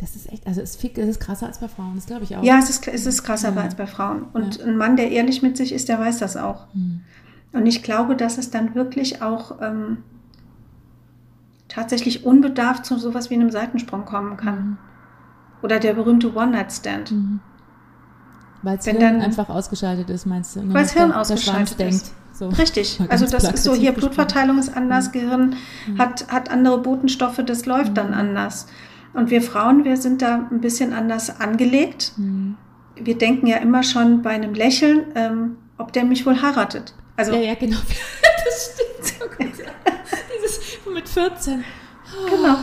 Das ist echt, also es ist, krasser als bei Frauen, das glaube ich auch. Ja, es ist, es ist krasser ja. als bei Frauen. Und ja. ein Mann, der ehrlich mit sich ist, der weiß das auch. Mhm. Und ich glaube, dass es dann wirklich auch ähm, tatsächlich unbedarft zu sowas wie einem Seitensprung kommen kann. Mhm. Oder der berühmte One-Night-Stand. Mhm. Weil das Hirn dann, einfach ausgeschaltet ist, meinst du? Weil das Hirn ausgeschaltet ist. So. Richtig. Also das ist so, hier Blutverteilung ist anders, mhm. Gehirn mhm. hat, hat andere Botenstoffe, das läuft mhm. dann anders. Und wir Frauen, wir sind da ein bisschen anders angelegt. Mhm. Wir denken ja immer schon bei einem Lächeln, ähm, ob der mich wohl heiratet. Also, ja, ja, genau. das stimmt so gut. Dieses mit 14. Oh. Genau.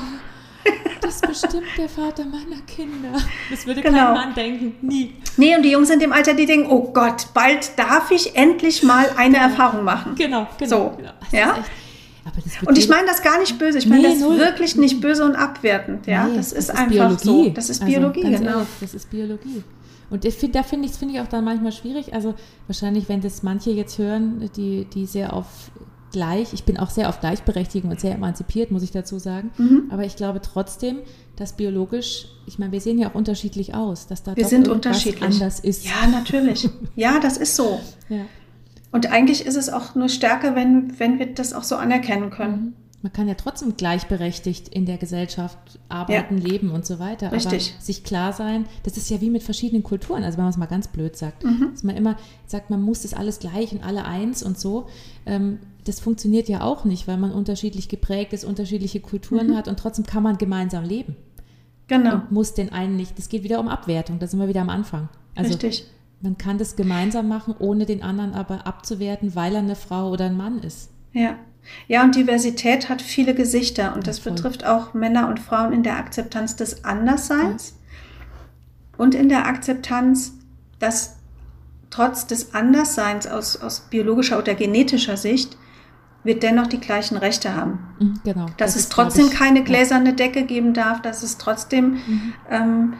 Das ist bestimmt der Vater meiner Kinder. Das würde genau. kein Mann denken. Nie. Nee, und die Jungs sind im Alter, die denken, oh Gott, bald darf ich endlich mal eine genau. Erfahrung machen. Genau, genau. So, genau. ja. und ich meine das gar nicht böse. Ich meine nee, das null. wirklich nicht böse und abwertend. Ja, nee, das, das, ist, ist einfach Biologie. so. Das ist also, Biologie, genau. Ehrlich, das ist Biologie. Und ich find, da finde ich es find ich auch dann manchmal schwierig. Also wahrscheinlich, wenn das manche jetzt hören, die, die sehr auf gleich, ich bin auch sehr auf Gleichberechtigung und sehr emanzipiert, muss ich dazu sagen. Mhm. Aber ich glaube trotzdem, dass biologisch, ich meine, wir sehen ja auch unterschiedlich aus, dass da wir doch sind unterschiedlich. anders ist. Ja, natürlich. Ja, das ist so. Ja. Und eigentlich ist es auch nur stärker, wenn, wenn wir das auch so anerkennen können. Mhm. Man kann ja trotzdem gleichberechtigt in der Gesellschaft arbeiten, ja. leben und so weiter. Richtig. Aber sich klar sein, das ist ja wie mit verschiedenen Kulturen. Also wenn man es mal ganz blöd sagt, mhm. dass man immer sagt, man muss das alles gleich und alle eins und so. Ähm, das funktioniert ja auch nicht, weil man unterschiedlich geprägt ist, unterschiedliche Kulturen mhm. hat und trotzdem kann man gemeinsam leben. Genau. Und muss den einen nicht, das geht wieder um Abwertung, da sind wir wieder am Anfang. Also Richtig. Man kann das gemeinsam machen, ohne den anderen aber abzuwerten, weil er eine Frau oder ein Mann ist. Ja. Ja, und Diversität hat viele Gesichter und das ja, betrifft auch Männer und Frauen in der Akzeptanz des Andersseins ja. und in der Akzeptanz, dass trotz des Andersseins aus, aus biologischer oder genetischer Sicht wird dennoch die gleichen Rechte haben. Mhm, genau. Dass das es trotzdem ich, keine gläserne. Decke geben darf, dass es trotzdem mhm. ähm,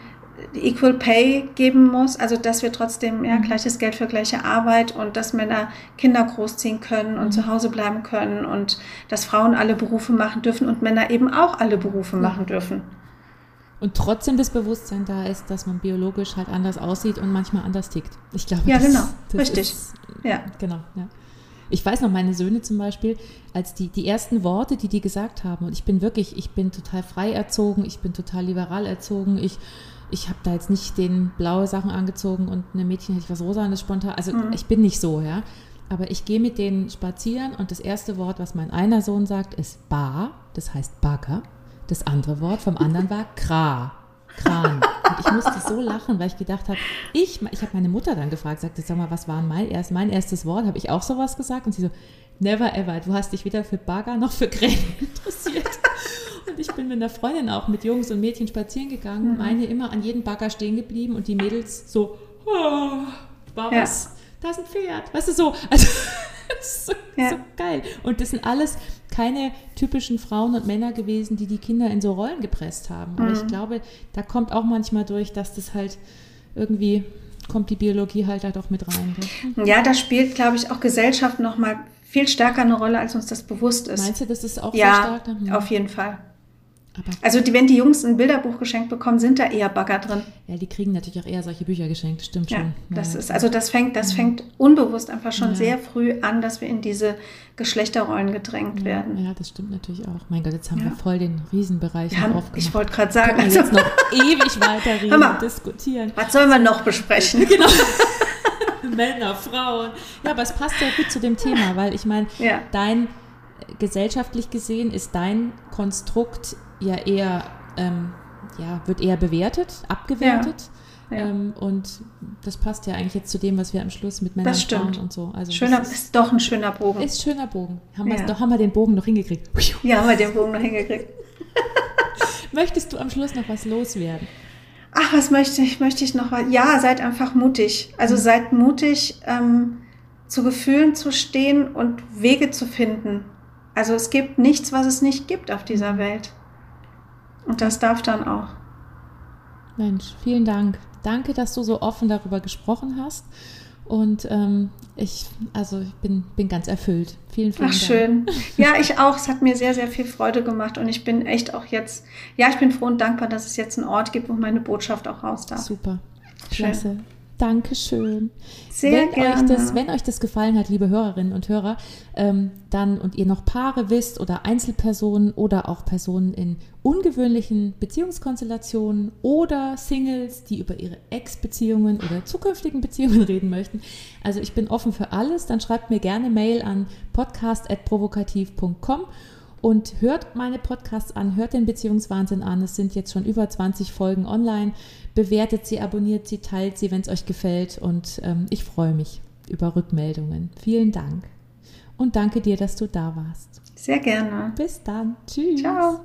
Equal Pay geben muss, also dass wir trotzdem ja, mhm. gleiches Geld für gleiche Arbeit und dass Männer Kinder großziehen können und mhm. zu Hause bleiben können und dass Frauen alle Berufe machen dürfen und Männer eben auch alle Berufe ja. machen dürfen. Und trotzdem das Bewusstsein da ist, dass man biologisch halt anders aussieht und manchmal anders tickt. Ich glaube, ja, das, genau, das richtig. Ist, ja, genau. Ja. Ich weiß noch, meine Söhne zum Beispiel, als die, die ersten Worte, die die gesagt haben, und ich bin wirklich, ich bin total frei erzogen, ich bin total liberal erzogen, ich, ich habe da jetzt nicht den blaue Sachen angezogen und eine Mädchen hätte ich was rosanes spontan, also mhm. ich bin nicht so, ja. Aber ich gehe mit denen spazieren und das erste Wort, was mein einer Sohn sagt, ist Bar, das heißt Bagger. Das andere Wort vom anderen war Kra. Kran. Und ich musste so lachen, weil ich gedacht habe, ich, ich habe meine Mutter dann gefragt, sagte, sag mal, was war mein, erst, mein erstes Wort? Habe ich auch sowas gesagt? Und sie so, never ever, du hast dich weder für Bagger noch für Krähen interessiert. Und ich bin mit einer Freundin auch mit Jungs und Mädchen spazieren gegangen, mhm. meine immer an jedem Bagger stehen geblieben und die Mädels so, oh, war was, ja. da ist ein Pferd, weißt du, so. Also, so, ja. so geil. Und das sind alles keine typischen Frauen und Männer gewesen, die die Kinder in so Rollen gepresst haben. Aber mhm. ich glaube, da kommt auch manchmal durch, dass das halt irgendwie kommt die Biologie halt da doch mit rein. Ne? Ja, da spielt, glaube ich, auch Gesellschaft noch mal viel stärker eine Rolle, als uns das bewusst ist. Meinst du, das ist auch ja, so stark? Ja, auf jeden Fall. Aber also die, wenn die Jungs ein Bilderbuch geschenkt bekommen, sind da eher Bagger drin. Ja, die kriegen natürlich auch eher solche Bücher geschenkt, stimmt ja, schon. Das ja. ist, also das fängt, das fängt unbewusst einfach schon ja. sehr früh an, dass wir in diese Geschlechterrollen gedrängt werden. Ja, das stimmt natürlich auch. Mein Gott, jetzt haben wir voll den Riesenbereich wir haben, aufgemacht. Ich wollte gerade sagen, also jetzt noch ewig weiter reden und diskutieren. Was sollen wir noch besprechen? genau. Männer, Frauen. Ja, aber es passt ja gut zu dem Thema, weil ich meine, dein gesellschaftlich gesehen ist dein Konstrukt ja eher, ähm, ja, wird eher bewertet, abgewertet. Ja, ja. Ähm, und das passt ja eigentlich jetzt zu dem, was wir am Schluss mit Männern Frauen und so. Also schöner, ist, ist, doch ein schöner Bogen. Ist schöner Bogen. Haben, ja. doch, haben wir den Bogen noch hingekriegt. Ja, haben wir den Bogen noch hingekriegt. Möchtest du am Schluss noch was loswerden? Ach, was möchte ich? Möchte ich noch was? Ja, seid einfach mutig. Also mhm. seid mutig, ähm, zu Gefühlen zu stehen und Wege zu finden. Also es gibt nichts, was es nicht gibt auf dieser Welt. Und das darf dann auch. Mensch, vielen Dank. Danke, dass du so offen darüber gesprochen hast. Und ähm, ich, also ich bin, bin ganz erfüllt. Vielen, vielen Ach, Dank. schön. Ja, ich auch. Es hat mir sehr, sehr viel Freude gemacht. Und ich bin echt auch jetzt, ja, ich bin froh und dankbar, dass es jetzt einen Ort gibt, wo meine Botschaft auch raus darf. Super. Klasse. Schön. Dankeschön. Sehr wenn gerne. Euch das, wenn euch das gefallen hat, liebe Hörerinnen und Hörer, ähm, dann und ihr noch Paare wisst oder Einzelpersonen oder auch Personen in ungewöhnlichen Beziehungskonstellationen oder Singles, die über ihre Ex-Beziehungen oder zukünftigen Beziehungen reden möchten. Also ich bin offen für alles. Dann schreibt mir gerne Mail an podcast.provokativ.com und hört meine Podcasts an, hört den Beziehungswahnsinn an. Es sind jetzt schon über 20 Folgen online. Bewertet sie, abonniert sie, teilt sie, wenn es euch gefällt. Und ähm, ich freue mich über Rückmeldungen. Vielen Dank. Und danke dir, dass du da warst. Sehr gerne. Bis dann. Tschüss. Ciao.